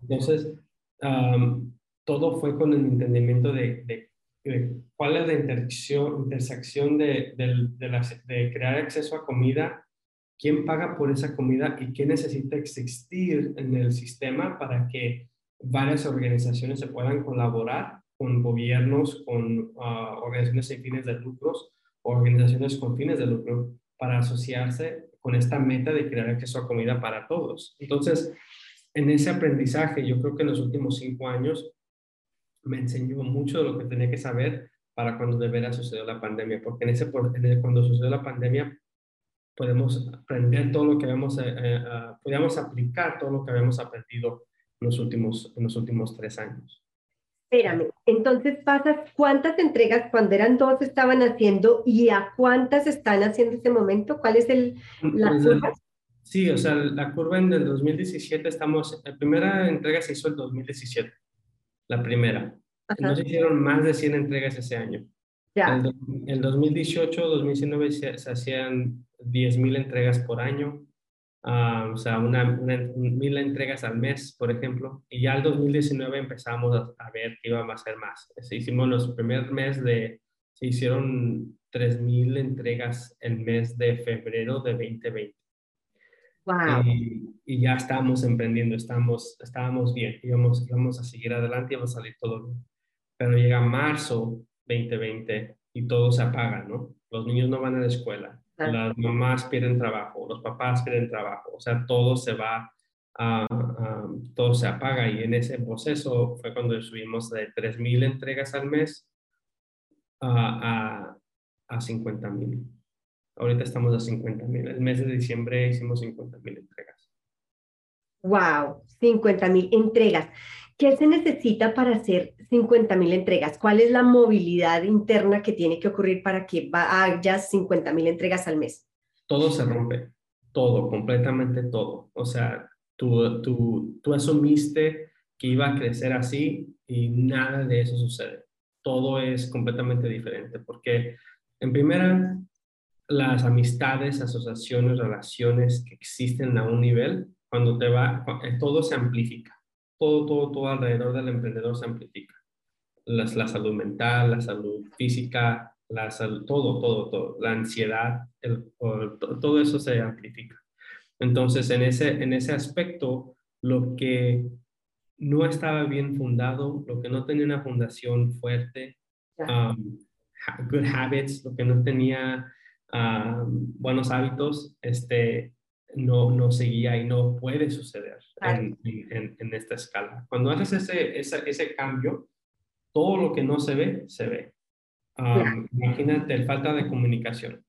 A: Entonces, todo fue con el entendimiento de, de, cuál es la intersección, de, crear acceso a comida, quién paga por esa comida y qué necesita existir en el sistema para que varias organizaciones se puedan colaborar con gobiernos, con ah, organizaciones sin fines de lucros, organizaciones con fines de lucro, para asociarse con esta meta de crear acceso a comida para todos. Entonces, en ese aprendizaje, yo creo que en los últimos cinco años me enseñó mucho de lo que tenía que saber para cuando de veras sucedió la pandemia, porque en ese, cuando sucedió la pandemia podemos aprender todo lo que habíamos, eh, eh, ah, podíamos aplicar todo lo que habíamos aprendido en los últimos, en los últimos tres años.
B: Espérame, entonces pasas, ¿cuántas entregas cuando eran dos estaban haciendo y a cuántas están haciendo en este momento? ¿Cuál es el, la pues, curva?
A: Sí, o sea, la curva en el 2017 estamos, la primera entrega se hizo el 2017 la primera. No se hicieron más de 100 entregas ese año. Ya. El, 2018, 2019 se, hacían 10.000 entregas por año, ah, o sea, una, mil entregas al mes, por ejemplo. Y ya el 2019 empezamos a, ver que iba a ser más. Se hicimos los primer mes de, se hicieron 3.000 entregas el mes de febrero de 2020. Y, ya estábamos emprendiendo, estábamos, estábamos bien, íbamos, íbamos a seguir adelante, íbamos a salir todo bien. Pero llega marzo 2020 y todo se apaga, ¿no? Los niños no van a la escuela, las mamás pierden trabajo, los papás pierden trabajo, o sea, todo se va, a, todo se apaga y en ese proceso fue cuando subimos de 3.000 entregas al mes a, a, a 50.000. Ahorita estamos a 50 mil. El mes de diciembre hicimos 50 mil entregas.
B: Wow, 50 mil entregas. ¿Qué se necesita para hacer 50 mil entregas? ¿Cuál es la movilidad interna que tiene que ocurrir para que haya 50 mil entregas al mes?
A: Todo se rompe, todo, completamente todo. O sea, tú, tú, tú asumiste que iba a crecer así y nada de eso sucede. Todo es completamente diferente porque en primera las amistades, asociaciones, relaciones que existen a un nivel, cuando te va, eh, todo se amplifica. Todo, todo, todo alrededor del emprendedor se amplifica. la salud mental, la salud física, la salud, todo, todo, todo. La ansiedad, todo eso se amplifica. Entonces, en ese, en ese aspecto, lo que no estaba bien fundado, lo que no tenía una fundación fuerte, um, good habits, lo que no tenía buenos hábitos, este, no, no seguía y no puede suceder en, en, esta escala. Cuando haces ese, ese, ese, cambio, todo lo que no se ve, se ve. Imagínate, falta de comunicación,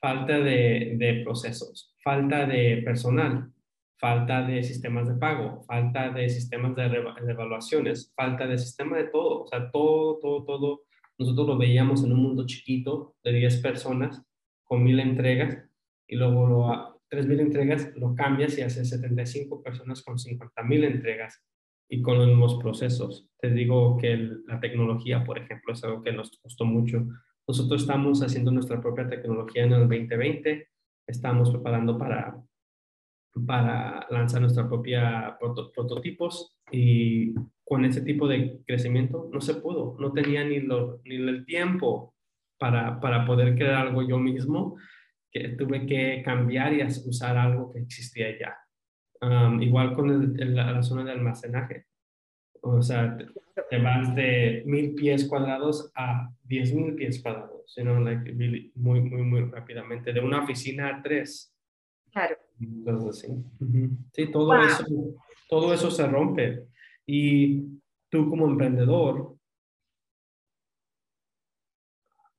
A: falta de, de, procesos, falta de personal, falta de sistemas de pago, falta de sistemas de, de evaluaciones, falta de sistema de todo. O sea, todo, todo, todo. Nosotros lo veíamos en un mundo chiquito de 10 personas con mil entregas y luego lo, a mil entregas lo cambias y haces 75 personas con 50 mil entregas y con los mismos procesos. Te digo que la tecnología, por ejemplo, es algo que nos costó mucho. Nosotros estamos haciendo nuestra propia tecnología en el 2020, estamos preparando para, para lanzar nuestra propia prototipos y con ese tipo de crecimiento no se pudo, no tenía ni, lo, ni el tiempo para, para poder crear algo yo mismo, que tuve que cambiar y usar algo que existía ya. igual con la zona de almacenaje. O sea, te, vas de mil pies cuadrados a diez mil pies cuadrados, like, muy, muy, muy rápidamente, de una oficina a tres.
B: Claro.
A: Entonces, sí. Sí, todo, eso, todo eso se rompe. Y tú como emprendedor,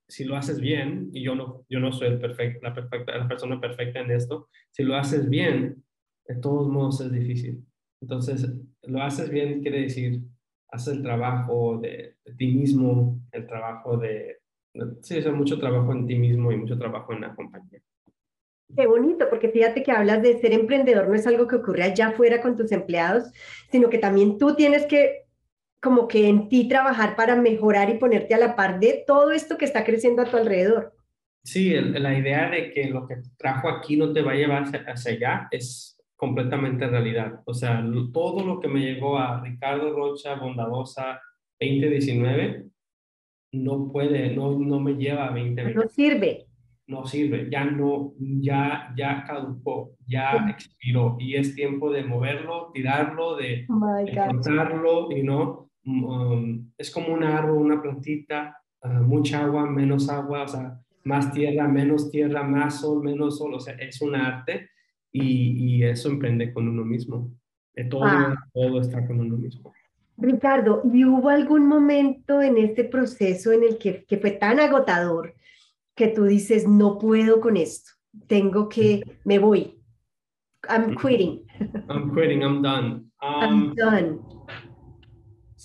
A: si lo haces bien, y yo no, yo no soy el la, perfecta, la persona perfecta en esto, si lo haces bien, de todos modos es difícil. Entonces, lo haces bien quiere decir, haces el trabajo de, ti mismo, el trabajo de, sí, es mucho trabajo en ti mismo y mucho trabajo en la compañía.
B: Qué bonito, porque fíjate que hablas de ser emprendedor, no es algo que ocurre allá afuera con tus empleados, sino que también tú tienes que como que en ti trabajar para mejorar y ponerte a la par de todo esto que está creciendo a tu alrededor.
A: Sí, la idea de que lo que trajo aquí no te va a llevar hacia, allá es completamente realidad. O sea, todo lo que me llegó a Ricardo Rocha, Bondadosa, 2019, no puede, no, no me lleva a 2020.
B: No sirve.
A: No sirve, ya no, ya, ya caducó, ya expiró y es tiempo de moverlo, tirarlo, de, oh y no, um, es como un árbol, una plantita, ah, mucha agua, menos agua, o sea, más tierra, menos tierra, más sol, menos sol, o sea, es un arte y, y eso emprende con uno mismo. Todo, ah. todo está con uno mismo.
B: Ricardo, ¿y hubo algún momento en este proceso en el que, que, fue tan agotador que tú dices, no puedo con esto, tengo que, me voy, I'm quitting?
A: I'm quitting, I'm done.
B: I'm um, done.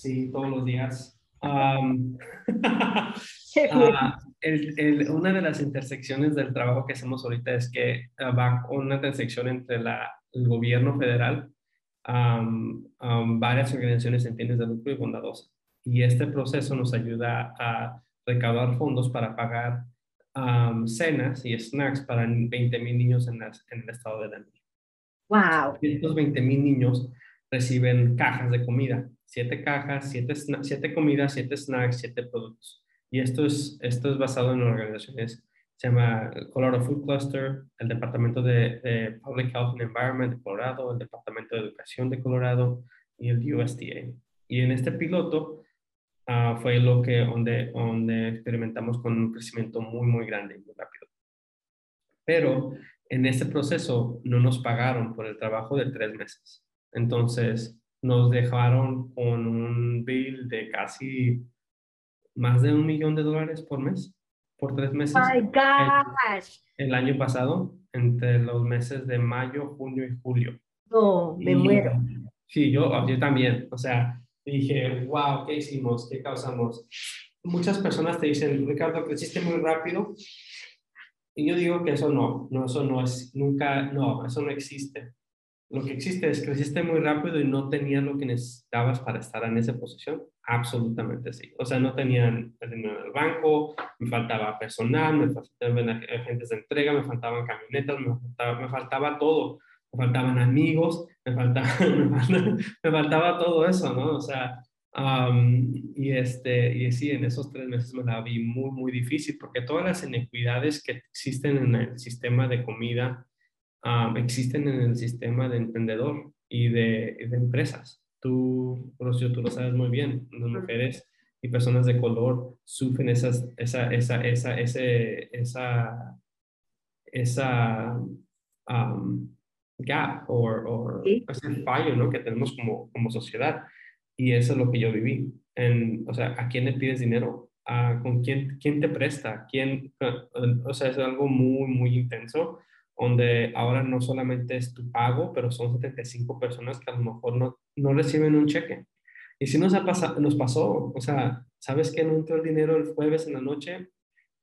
A: Sí, todos los días. Um, (laughs) el, una de las intersecciones del trabajo que hacemos ahorita es que ah, va una intersección entre la, el gobierno federal, varias organizaciones en fines de lucro y bondadosas. Y este proceso nos ayuda a recaudar fondos para pagar cenas y snacks para 20 mil niños en, en, el estado de Denver.
B: Wow.
A: Y estos 20 mil niños reciben cajas de comida, siete cajas, siete, siete comidas, siete snacks, siete productos. Y esto es, esto es basado en organizaciones, se llama Colorado Food Cluster, el Departamento de, Public Health and Environment de Colorado, el Departamento de Educación de Colorado y el USDA. Y en este piloto uh, fue lo que, donde, donde experimentamos con un crecimiento muy, muy grande y muy rápido. Pero en este proceso no nos pagaron por el trabajo de tres meses. Entonces nos dejaron con un bill de casi más de un millón de dólares por mes, por tres meses.
B: My gosh.
A: El, año pasado, entre los meses de mayo, junio y julio.
B: No, me muero.
A: Sí, yo, yo también. O sea, dije, wow, ¿qué hicimos? ¿Qué causamos? Muchas personas te dicen, Ricardo, creciste muy rápido. Y yo digo que eso no, no, eso no es, nunca, no, eso no existe lo que existe es, creciste muy rápido y no tenías lo que necesitabas para estar en esa posición. Absolutamente sí. O sea, no tenían dinero en el banco, me faltaba personal, me faltaban agentes de entrega, me faltaban camionetas, me faltaba, me faltaba todo. Me faltaban amigos, me faltaba, (laughs) me faltaba, todo eso, ¿no? O sea, y, este, y sí, en esos tres meses me la vi muy, muy difícil porque todas las inequidades que existen en el sistema de comida, existen en el sistema de emprendedor y de, de empresas. Tú, Rocio, tú lo sabes muy bien, las mujeres y personas de color sufren esas, esa, esa, esa, ese, esa, esa gap o ese fallo ¿no? que tenemos como, como sociedad. Y eso es lo que yo viví. En, o sea, ¿a quién le pides dinero? ¿A, ¿Con quién, quién te presta? ¿Quién, o sea, es algo muy, muy intenso donde ahora no solamente es tu pago, pero son 75 personas que a lo mejor no, no reciben un cheque. Y si nos, ha pasado, nos pasó, o sea, ¿sabes que no entró el dinero el jueves en la noche?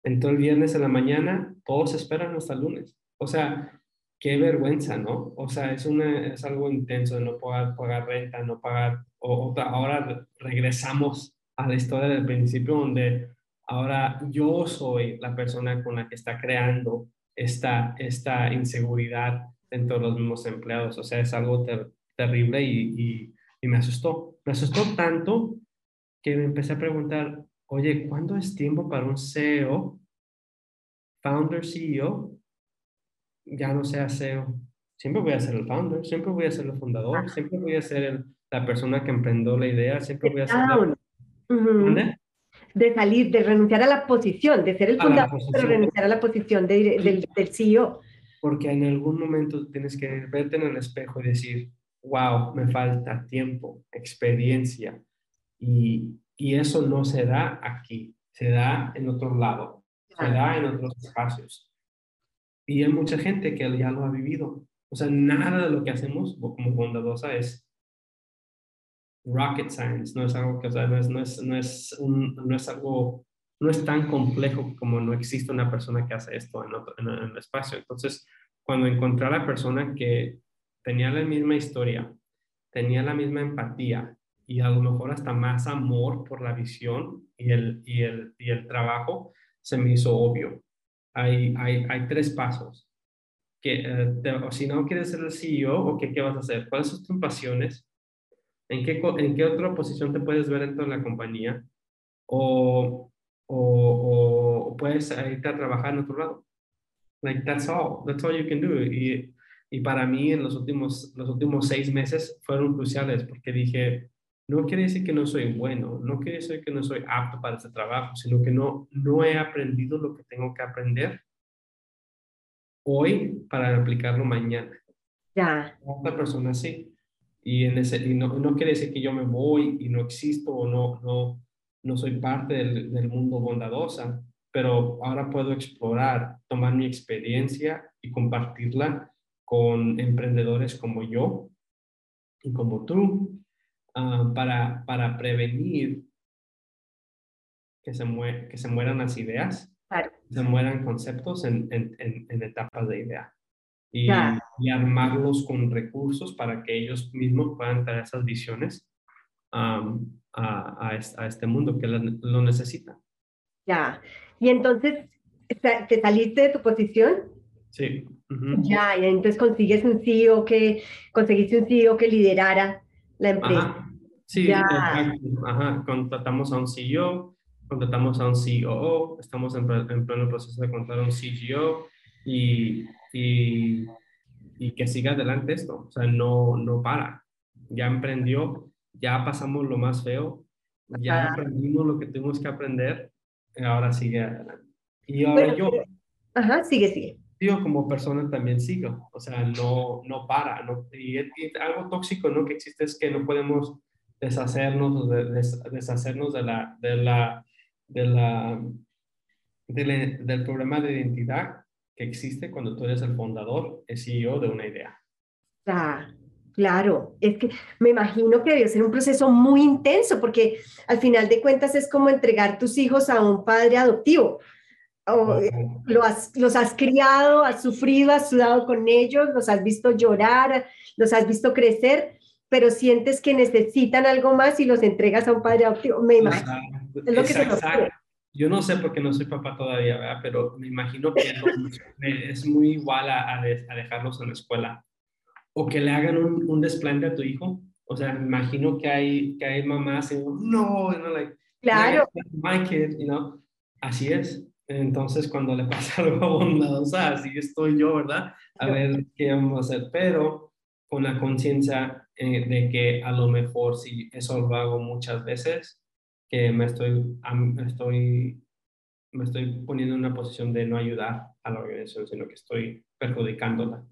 A: Entró el viernes en la mañana, todos esperan hasta el lunes. O sea, qué vergüenza, ¿no? O sea, es, una, es algo intenso de no poder pagar renta, no pagar, o, ahora regresamos a la historia del principio donde ahora yo soy la persona con la que está creando esta, esta inseguridad dentro de los mismos empleados. O sea, es algo terrible y, y, me asustó. Me asustó tanto que me empecé a preguntar, oye, ¿cuándo es tiempo para un CEO, founder CEO? Ya no sea CEO. Siempre voy a ser el founder, siempre voy a ser el fundador, siempre voy a ser la persona que emprendió la idea, siempre voy a ser... La
B: de salir, de renunciar a la posición, de ser el fundador, pero renunciar a la posición del, del CEO.
A: Porque en algún momento tienes que verte en el espejo y decir, wow, me falta tiempo, experiencia. Y, y eso no se da aquí, se da en otro lado, se da en otros espacios. Y hay mucha gente que ya lo ha vivido. O sea, nada de lo que hacemos como bondadosa es rocket science, no es algo que, o no es, no es, no es, no es algo, no es tan complejo como no existe una persona que hace esto en, el espacio. Entonces, cuando encontré a la persona que tenía la misma historia, tenía la misma empatía y a lo mejor hasta más amor por la visión y el, y el, y el trabajo, se me hizo obvio. Hay, hay, hay tres pasos. Que, eh, si no quieres ser el CEO, ¿o qué, qué vas a hacer? ¿Cuáles son tus pasiones? ¿En qué, ¿En qué otra posición te puedes ver dentro de la compañía? O, o, o puedes irte a trabajar en otro lado. Like, that's all. That's all you can do. Y, y para mí, en los últimos, los últimos seis meses fueron cruciales porque dije, no quiere decir que no soy bueno, no quiere decir que no soy apto para este trabajo, sino que no, no he aprendido lo que tengo que aprender hoy para aplicarlo mañana.
B: Ya.
A: Otra persona sí. Y, en ese, y no, no, quiere decir que yo me voy y no existo o no, no, no soy parte del, del mundo bondadosa, pero ahora puedo explorar, tomar mi experiencia y compartirla con emprendedores como yo y como tú Ah, para, para prevenir que se, que se mueran las ideas, se mueran conceptos en, en, en, etapas de idea. Y, y, armarlos con recursos para que ellos mismos puedan traer esas visiones a, a, este mundo que lo, necesita.
B: Ya, y entonces, ¿te saliste de tu posición?
A: Sí.
B: Ya, y entonces consigues un CEO que, conseguiste un CEO que liderara la empresa.
A: Sí, Ajá. contratamos a un CEO, contratamos a un COO, estamos en, pleno proceso de contratar a un CGO y, y, y, que siga adelante esto, o sea, no, no para. Ya emprendió, ya pasamos lo más feo, ya aprendimos lo que tuvimos que aprender, ahora sigue adelante. Y ahora yo...
B: Ajá, sigue, sigue
A: yo como persona también sigo, o sea, no, no para, no, y, algo tóxico, ¿no? Que existe es que no podemos deshacernos, de, deshacernos de la, de la, de la, del problema de identidad que existe cuando tú eres el fundador, el CEO de una idea.
B: Ah, claro, es que me imagino que debe ser un proceso muy intenso porque al final de cuentas es como entregar tus hijos a un padre adoptivo lo has, los has criado, has sufrido, has sudado con ellos, los has visto llorar, los has visto crecer, pero sientes que necesitan algo más y los entregas a un padre adoptivo. Me imagino. Es lo
A: que Yo no sé por qué no soy papá todavía, ¿verdad? pero me imagino que (laughs) es muy igual a, dejarlos en la escuela. O que le hagan un, un desplante a tu hijo. O sea, me imagino que hay, que hay mamás y no, no, like,
B: claro.
A: My kid, you know? Así es. Entonces, cuando le (laughs) pasa algo a bondadosa, así estoy yo, ¿verdad? A ver qué vamos a hacer, pero con la conciencia eh, de que a lo mejor si eso lo hago muchas veces, que me estoy, me estoy, me estoy poniendo en una posición de no ayudar a la organización, sino que estoy perjudicándola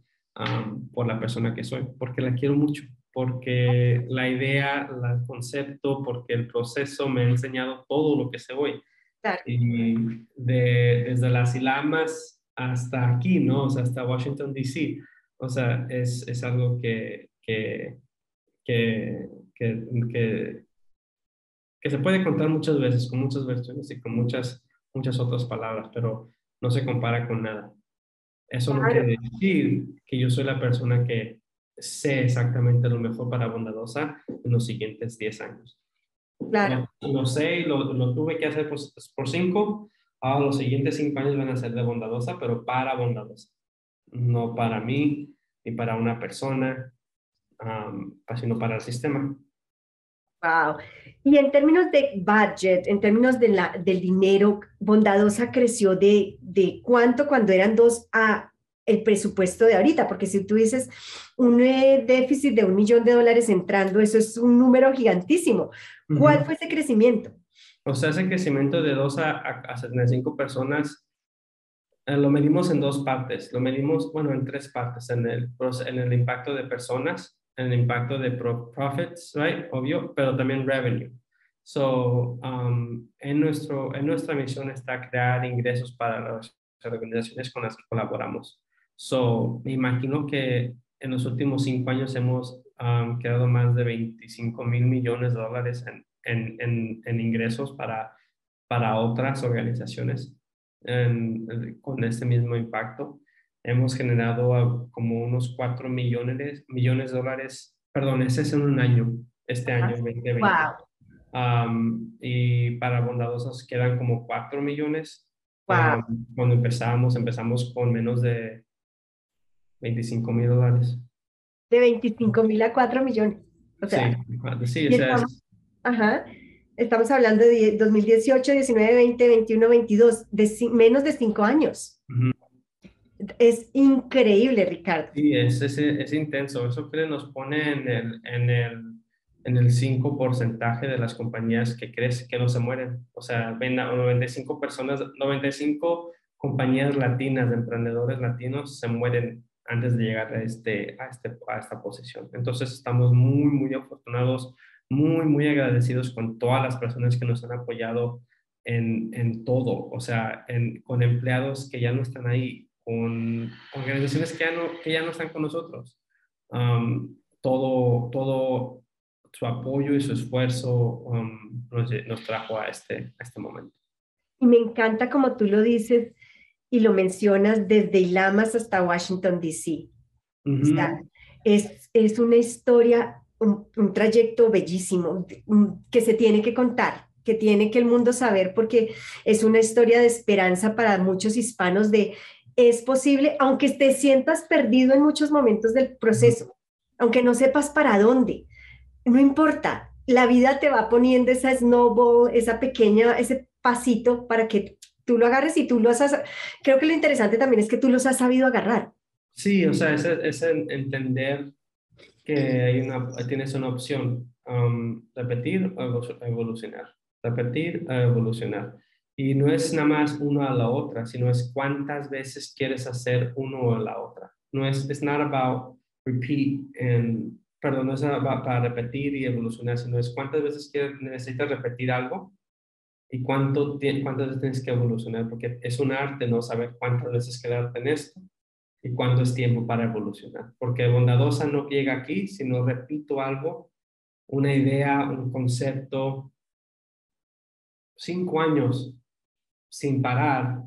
A: por la persona que soy, porque la quiero mucho, porque la idea, el concepto, porque el proceso me ha enseñado todo lo que sé hoy. Y de, desde las Ilamas hasta aquí, ¿no? O sea, hasta Washington, D.C. O sea, es, es algo que, que, que, que, que, se puede contar muchas veces, con muchas versiones y con muchas, muchas otras palabras, pero no se compara con nada. Eso no quiere decir que yo soy la persona que sé exactamente lo mejor para Bondadosa en los siguientes 10 años.
B: Claro.
A: Lo, sé y lo, lo, tuve que hacer por, por cinco. Ahora los siguientes cinco años van a ser de bondadosa, pero para bondadosa. No para mí, ni para una persona, sino para el sistema.
B: Wow. Y en términos de budget, en términos de la, del dinero, Bondadosa creció de, de cuánto cuando eran dos a el presupuesto de ahorita, porque si tú dices un eh, déficit de un millón de dólares entrando, eso es un número gigantísimo. ¿Cuál fue ese crecimiento?
A: O sea, ese crecimiento de 2 a, a 75 personas eh, lo medimos en dos partes. Lo medimos, bueno, en tres partes, en el, en el impacto de personas, en el impacto de profits, right? Obvio, pero también revenue. So, um, en, nuestro, en nuestra misión está crear ingresos para las organizaciones con las que colaboramos. So, me imagino que en los últimos cinco años hemos um, creado más de 25 mil millones de dólares en, en, en, ingresos para, para otras organizaciones con este mismo impacto. Hemos generado como unos 4 millones, millones de dólares, perdón, ese es en un año, este año 2020. Wow. y para Bondadosos quedan como 4 millones.
B: Wow.
A: cuando empezamos, empezamos con menos de 25 mil dólares.
B: De 25 mil a 4 millones. O sea,
A: sí, sí o sea,
B: ajá. Estamos hablando de 2018, 19, 20, 21, 22, de menos de 5 años. Es increíble, Ricardo.
A: Sí, es, es, es, intenso. Eso que nos pone en el, en el, en el 5% de las compañías que crece, que no se mueren. O sea, ven 95 personas, 95 compañías latinas, de emprendedores latinos, se mueren antes de llegar a, este, a, este, a esta posición. Entonces, estamos muy, muy afortunados muy, muy agradecidos con todas las personas que nos han apoyado en, en todo, o sea, en, con empleados que ya no están ahí, con organizaciones que ya no, que ya no están con nosotros. todo, todo su apoyo y su esfuerzo nos, nos, trajo a este, a este momento.
B: Y me encanta como tú lo dices y lo mencionas desde Ilamas hasta Washington, D.C. es, es una historia un, trayecto bellísimo que se tiene que contar, que tiene que el mundo saber porque es una historia de esperanza para muchos hispanos de es posible, aunque te sientas perdido en muchos momentos del proceso, aunque no sepas para dónde, no importa, la vida te va poniendo esa snowball, esa pequeña, ese pasito para que tú lo agarres y tú lo has, creo que lo interesante también es que tú los has sabido agarrar.
A: Sí, o sea, es, es entender que hay una, tienes una opción, um, repetir o evolucionar, repetir o evolucionar. Y no es nada más uno a la otra, sino es cuántas veces quieres hacer uno a la otra. No es, it's not about repeat and, perdón, no es para repetir y evolucionar, sino es cuántas veces quieres, necesitas repetir algo y cuánto, cuántas veces tienes que evolucionar, porque es un arte no saber cuántas veces quedarte en esto y cuándo es tiempo para evolucionar. Porque bondadosa no llega aquí si no repito algo, una idea, un concepto, cinco años sin parar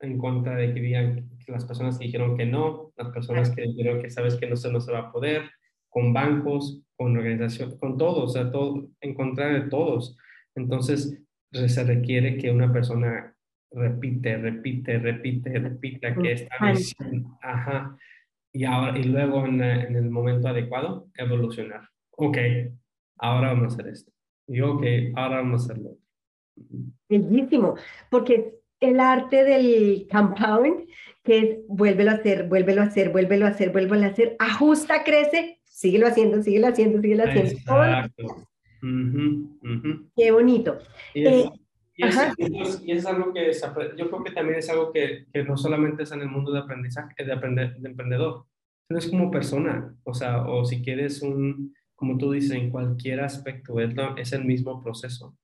A: en contra de que digan las personas que dijeron que no, las personas que dijeron que sabes que no se, no se va a poder, con bancos, con organización, con todos, o sea, todo, en contra de todos. Entonces, se requiere que una persona repite, repite, repite, repite, que está diciendo, ajá, y, ahora, y luego en, en, el momento adecuado, evolucionar. Ok, ahora vamos a hacer esto. Y ok, ahora vamos a hacerlo.
B: Bellísimo, porque el arte del compound, que es vuélvelo a hacer, vuélvelo a hacer, vuélvelo a hacer, vuélvelo a hacer, ajusta, crece, síguelo haciendo, síguelo haciendo, síguelo haciendo. Exacto. Qué bonito.
A: Eh, y es, y es, algo que yo creo que también es algo que, que, no solamente es en el mundo de aprendizaje, de, aprender, de emprendedor, sino es como persona, o sea, o si quieres un, como tú dices, en cualquier aspecto, es, es el mismo proceso.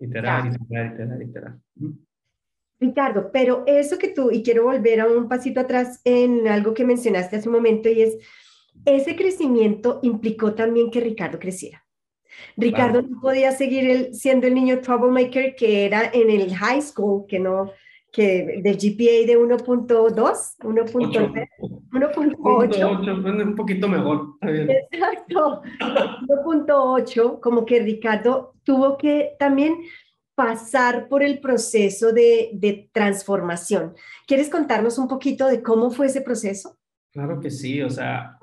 A: Iterar, iterar, iterar, iterar.
B: Ricardo, pero eso que tú, y quiero volver a un pasito atrás en algo que mencionaste hace un momento, y es, ese crecimiento implicó también que Ricardo creciera. Ricardo no podía seguir siendo el niño troublemaker que era en el high school, que no, que del GPA de 1.2, 1.8. 1.8.
A: Un poquito mejor.
B: Exacto. 1.8, como que Ricardo tuvo que también pasar por el proceso de, de transformación. ¿Quieres contarnos un poquito de cómo fue ese proceso?
A: Claro que sí, o sea,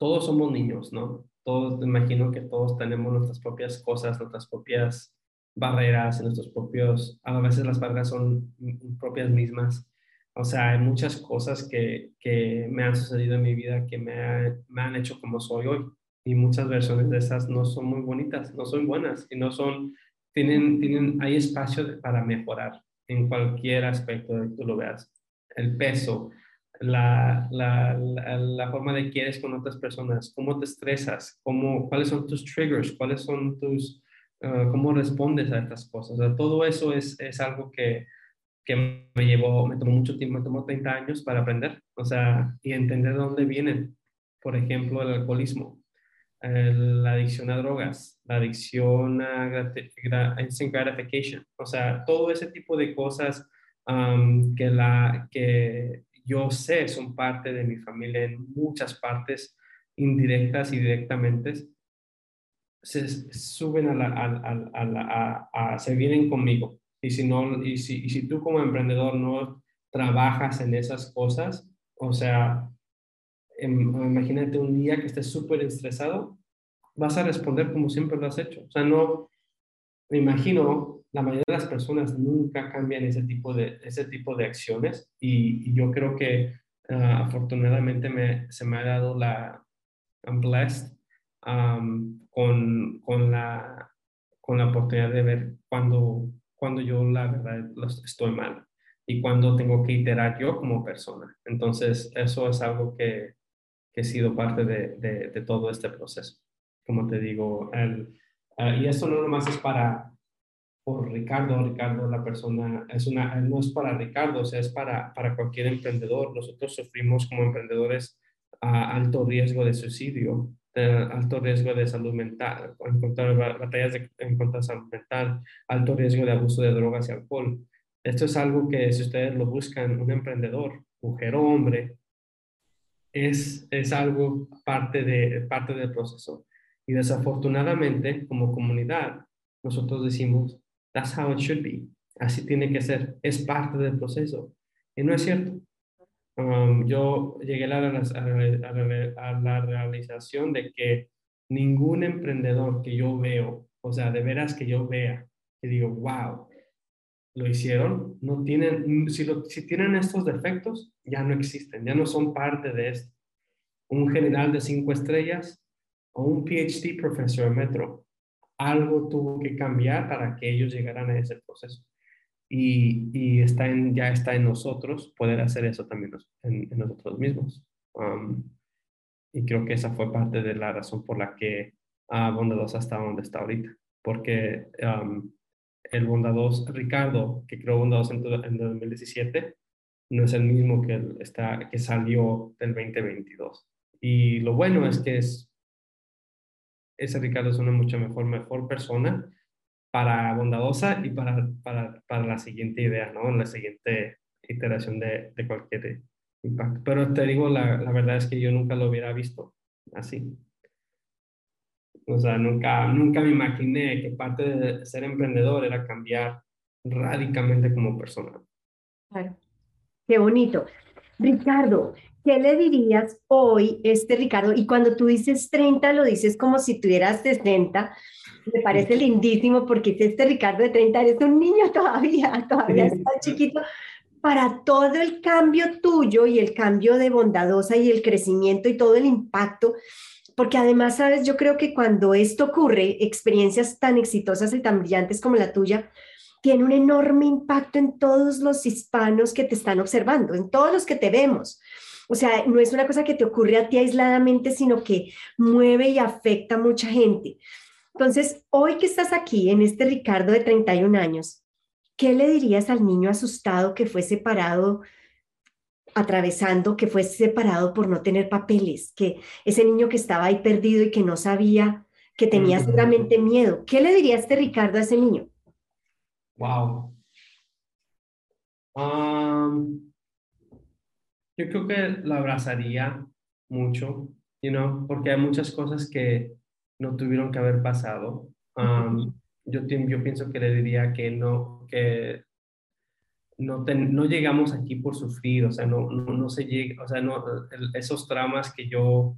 A: todos somos niños, ¿no? todos, imagino que todos tenemos nuestras propias cosas, nuestras propias barreras, nuestros propios, a veces las barreras son propias mismas. O sea, hay muchas cosas que, que me han sucedido en mi vida que me, me, han hecho como soy hoy. Y muchas versiones de esas no son muy bonitas, no son buenas y no son, tienen, tienen, hay espacio para mejorar en cualquier aspecto que tú lo veas. El peso, la, la, la, forma de que eres con otras personas, cómo te estresas, cómo, cuáles son tus triggers, cuáles son tus, uh, cómo respondes a estas cosas. todo eso es, es algo que, que, me llevó, me tomó mucho tiempo, me tomó 30 años para aprender, o sea, y entender de dónde vienen. Por ejemplo, el alcoholismo, la adicción a drogas, la adicción a instant gratification, o sea, todo ese tipo de cosas que, la, que yo sé son parte de mi familia en muchas partes, indirectas y directamente, se suben a la, a, la, a, se vienen conmigo. Y si, no, y, si, y si tú como emprendedor no trabajas en esas cosas, o sea, em, imagínate un día que estés súper estresado, vas a responder como siempre lo has hecho. O sea, no, me imagino, la mayoría de las personas nunca cambian ese tipo de, ese tipo de acciones y, yo creo que ah, afortunadamente me, se me ha dado la, I'm blessed con, con, la, con la oportunidad de ver cuando, cuando yo la verdad estoy mal y cuando tengo que iterar yo como persona. Entonces, eso es algo que, que he sido parte de, de, todo este proceso. Como te digo, el, ah, y eso no nomás es para por Ricardo, Ricardo la persona, es una, no es para Ricardo, o sea, es para, para cualquier emprendedor. Nosotros sufrimos como emprendedores a alto riesgo de suicidio, alto riesgo de salud mental, encontrar batallas de, en contra de salud mental, alto riesgo de abuso de drogas y alcohol. Esto es algo que si ustedes lo buscan, un emprendedor, mujer o hombre, es, es algo parte, de, parte del proceso. Y desafortunadamente, como comunidad, nosotros decimos, that's how it should be. Así tiene que ser. Es parte del proceso. Y no es cierto. Um, yo llegué a la, a, la, realización de que ningún emprendedor que yo veo, o sea, de veras que yo vea, que digo, wow, lo hicieron, no tienen, si, lo, si tienen estos defectos, ya no existen, ya no son parte de esto. Un general de cinco estrellas o un PhD profesor de metro, algo tuvo que cambiar para que ellos llegaran a ese proceso y, está en, ya está en nosotros poder hacer eso también en, nosotros mismos. Um, y creo que esa fue parte de la razón por la que uh, Bondadosa está donde está ahorita. Porque um, el Bondados, Ricardo, que creó Bondados en, en 2017, no es el mismo que, está, que salió del 2022. Y lo bueno es que es, ese Ricardo es una mucho mejor, mejor persona para bondadosa y para, para, para la siguiente idea, ¿no? La siguiente iteración de, de cualquier impacto. Pero te digo, la, la, verdad es que yo nunca lo hubiera visto así. O sea, nunca, nunca me imaginé que parte de ser emprendedor era cambiar radicalmente como persona.
B: Claro. Qué bonito. Ricardo, ¿qué le dirías hoy, este Ricardo? Y cuando tú dices 30, lo dices como si tuvieras 60, me parece lindísimo porque este Ricardo de 30 es un niño todavía, (laughs) todavía está chiquito. Para todo el cambio tuyo y el cambio de bondadosa y el crecimiento y todo el impacto, porque además, sabes, yo creo que cuando esto ocurre, experiencias tan exitosas y tan brillantes como la tuya, tiene un enorme impacto en todos los hispanos que te están observando, en todos los que te vemos. O sea, no es una cosa que te ocurre a ti aisladamente, sino que mueve y afecta a mucha gente. Entonces, hoy que estás aquí, en este Ricardo de 31 años, ¿qué le dirías al niño asustado que fue separado, atravesando, que fue separado por no tener papeles? Que ese niño que estaba ahí perdido y que no sabía, que tenía seguramente miedo. ¿Qué le diría este Ricardo a ese niño?
A: Wow. Um, yo creo que lo abrazaría mucho, you know, porque hay muchas cosas que no tuvieron que haber pasado. yo, yo pienso que le diría que no, que no, no llegamos aquí por sufrir, o sea, no, no, se llega, o sea, no, esos traumas que yo,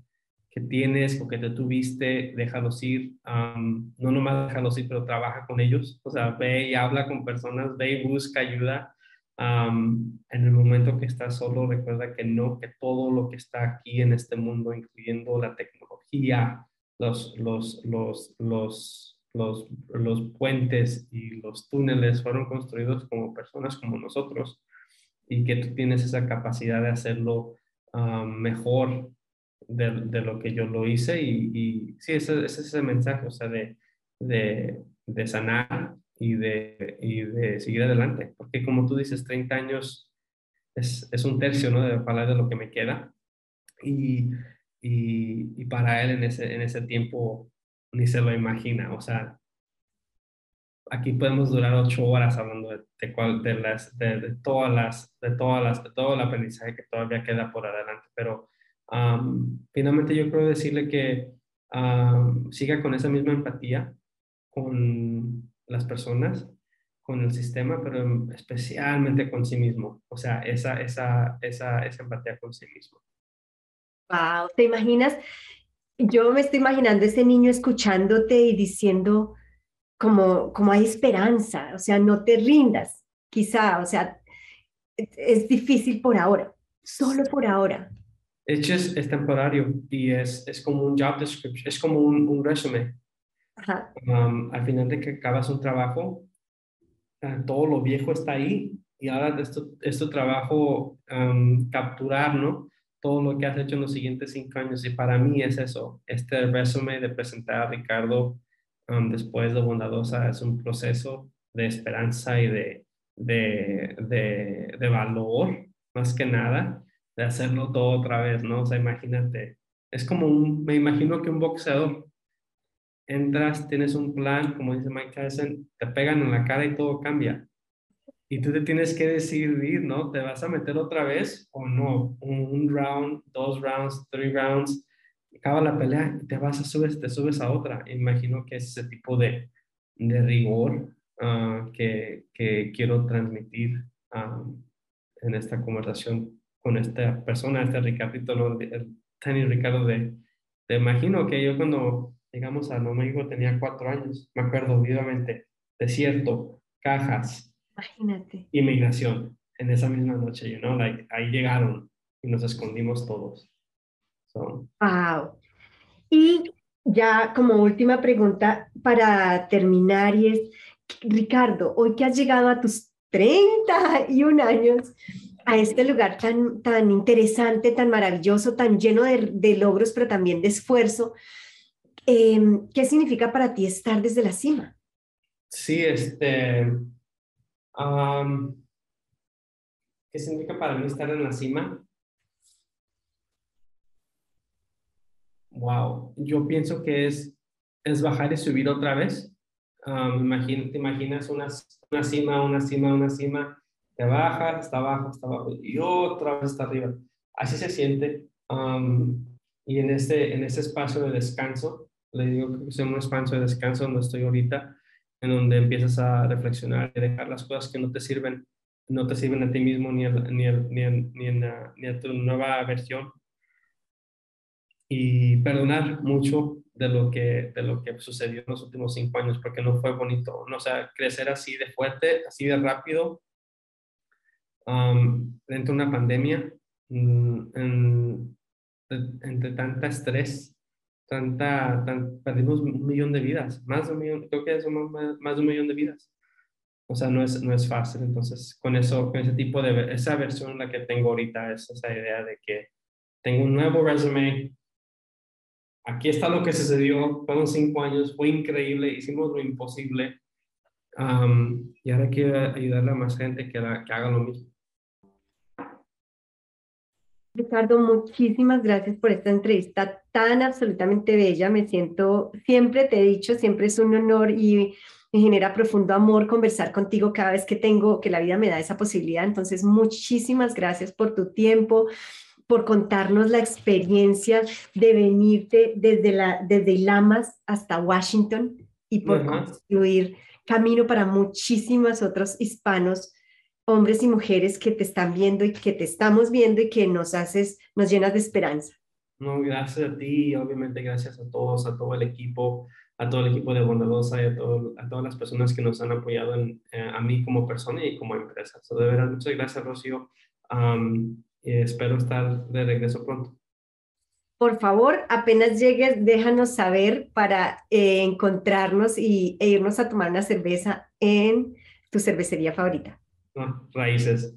A: que tienes o que te tuviste, déjalos ir, no nomás déjalos ir, pero trabaja con ellos, o sea, ve y habla con personas, ve y busca ayuda. En el momento que estás solo, recuerda que no, que todo lo que está aquí en este mundo, incluyendo la tecnología, los, los, los, los, los, los puentes y los túneles fueron construidos como personas como nosotros y que tú tienes esa capacidad de hacerlo ah, mejor de, de, lo que yo lo hice y, y sí, ese, ese es ese mensaje, o sea, de, de, de sanar y de, y de seguir adelante, porque como tú dices, 30 años es, es un tercio, ¿no? De hablar de lo que me queda y y, y, para él en ese, en ese tiempo ni se lo imagina, o sea, aquí podemos durar ocho horas hablando de, de, las, de, todas las, de todas las, de todo el aprendizaje que todavía queda por adelante. Pero finalmente yo quiero decirle que siga con esa misma empatía con las personas, con el sistema, pero especialmente con sí mismo. O sea, esa, esa, esa, esa empatía con sí mismo.
B: Wow, ¿te imaginas? Yo me estoy imaginando ese niño escuchándote y diciendo como, como hay esperanza, o sea, no te rindas, quizá, o sea, es difícil por ahora, solo por ahora.
A: Es, es temporario y es, es como un job description, es como un, un resumen. Al final de que acabas un trabajo, uh, todo lo viejo está ahí y ahora es tu, trabajo um, capturar. Todo lo que has hecho en los siguientes cinco años y para mí es eso, este resumen de presentar a Ricardo después de Bondadosa es un proceso de esperanza y de, de, de, de valor, más que nada, de hacerlo todo otra vez, ¿no? O sea, imagínate, es como un, me imagino que un boxeador, entras, tienes un plan, como dice Mike Tyson, te pegan en la cara y todo cambia. Y tú te tienes que decidir, ¿no? ¿Te vas a meter otra vez o no? Un, round, dos rounds, tres rounds, acaba la pelea y te vas a subir, te subes a otra. Imagino que es ese tipo de, de rigor ah, que, que, quiero transmitir ah, en esta conversación con esta persona, este Ricardito, ¿no? el Tani Ricardo de, te imagino que yo cuando llegamos a Nuevo México tenía cuatro años, me acuerdo vivamente, desierto, cajas,
B: imagínate,
A: inmigración, en esa misma noche, you know, like, ahí llegaron y nos escondimos todos.
B: Wow. Y ya como última pregunta para terminar y es, Ricardo, hoy que has llegado a tus 31 años, a este lugar tan, tan interesante, tan maravilloso, tan lleno de, logros, pero también de esfuerzo. Em, ¿Qué significa para ti estar desde la cima?
A: Sí, este... ¿Qué significa para mí estar en la cima? Wow, yo pienso que es, es bajar y subir otra vez. te imaginas una, una cima, una cima, una cima, te baja, está abajo, está abajo y otra vez está arriba. Así se siente. y en este, en este espacio de descanso, le digo que es un espacio de descanso donde estoy ahorita, en donde empiezas a reflexionar y dejar las cosas que no te sirven, no te sirven a ti mismo ni, ni, ni, ni, ni a tu nueva versión. Y perdonar mucho de lo que, de lo que sucedió en los últimos cinco años, porque no fue bonito. No, o sea, crecer así de fuerte, así de rápido, dentro de una pandemia, mm, entre tanta estrés, tanta, perdimos un millón de vidas, más de un millón, creo que somos más, de un millón de vidas. O sea, no es, no es fácil. Entonces, con eso, con ese tipo de, esa versión la que tengo ahorita es esa idea de que tengo un nuevo resumen. Aquí está lo que sucedió, fueron cinco años, fue increíble, hicimos lo imposible. y ahora quiero ayudarle a más gente que, que haga lo mismo.
B: Ricardo, muchísimas gracias por esta entrevista tan absolutamente bella. Me siento, siempre te he dicho, siempre es un honor y me genera profundo amor conversar contigo cada vez que tengo, que la vida me da esa posibilidad. Entonces, muchísimas gracias por tu tiempo, por contarnos la experiencia de venirte desde, la, desde Lamas hasta Washington y por construir camino para muchísimos otros hispanos hombres y mujeres que te están viendo y que te estamos viendo y que nos haces, nos llenas de esperanza.
A: No, gracias a ti obviamente gracias a todos, a todo el equipo, a todo el equipo de Bondadosa y a, todo, a todas las personas que nos han apoyado en, eh, a mí como persona y como empresa. de verdad, muchas gracias, Rocío. y espero estar de regreso pronto.
B: Por favor, apenas llegues, déjanos saber para eh, encontrarnos y, e irnos a tomar una cerveza en tu cervecería favorita.
A: Raíces.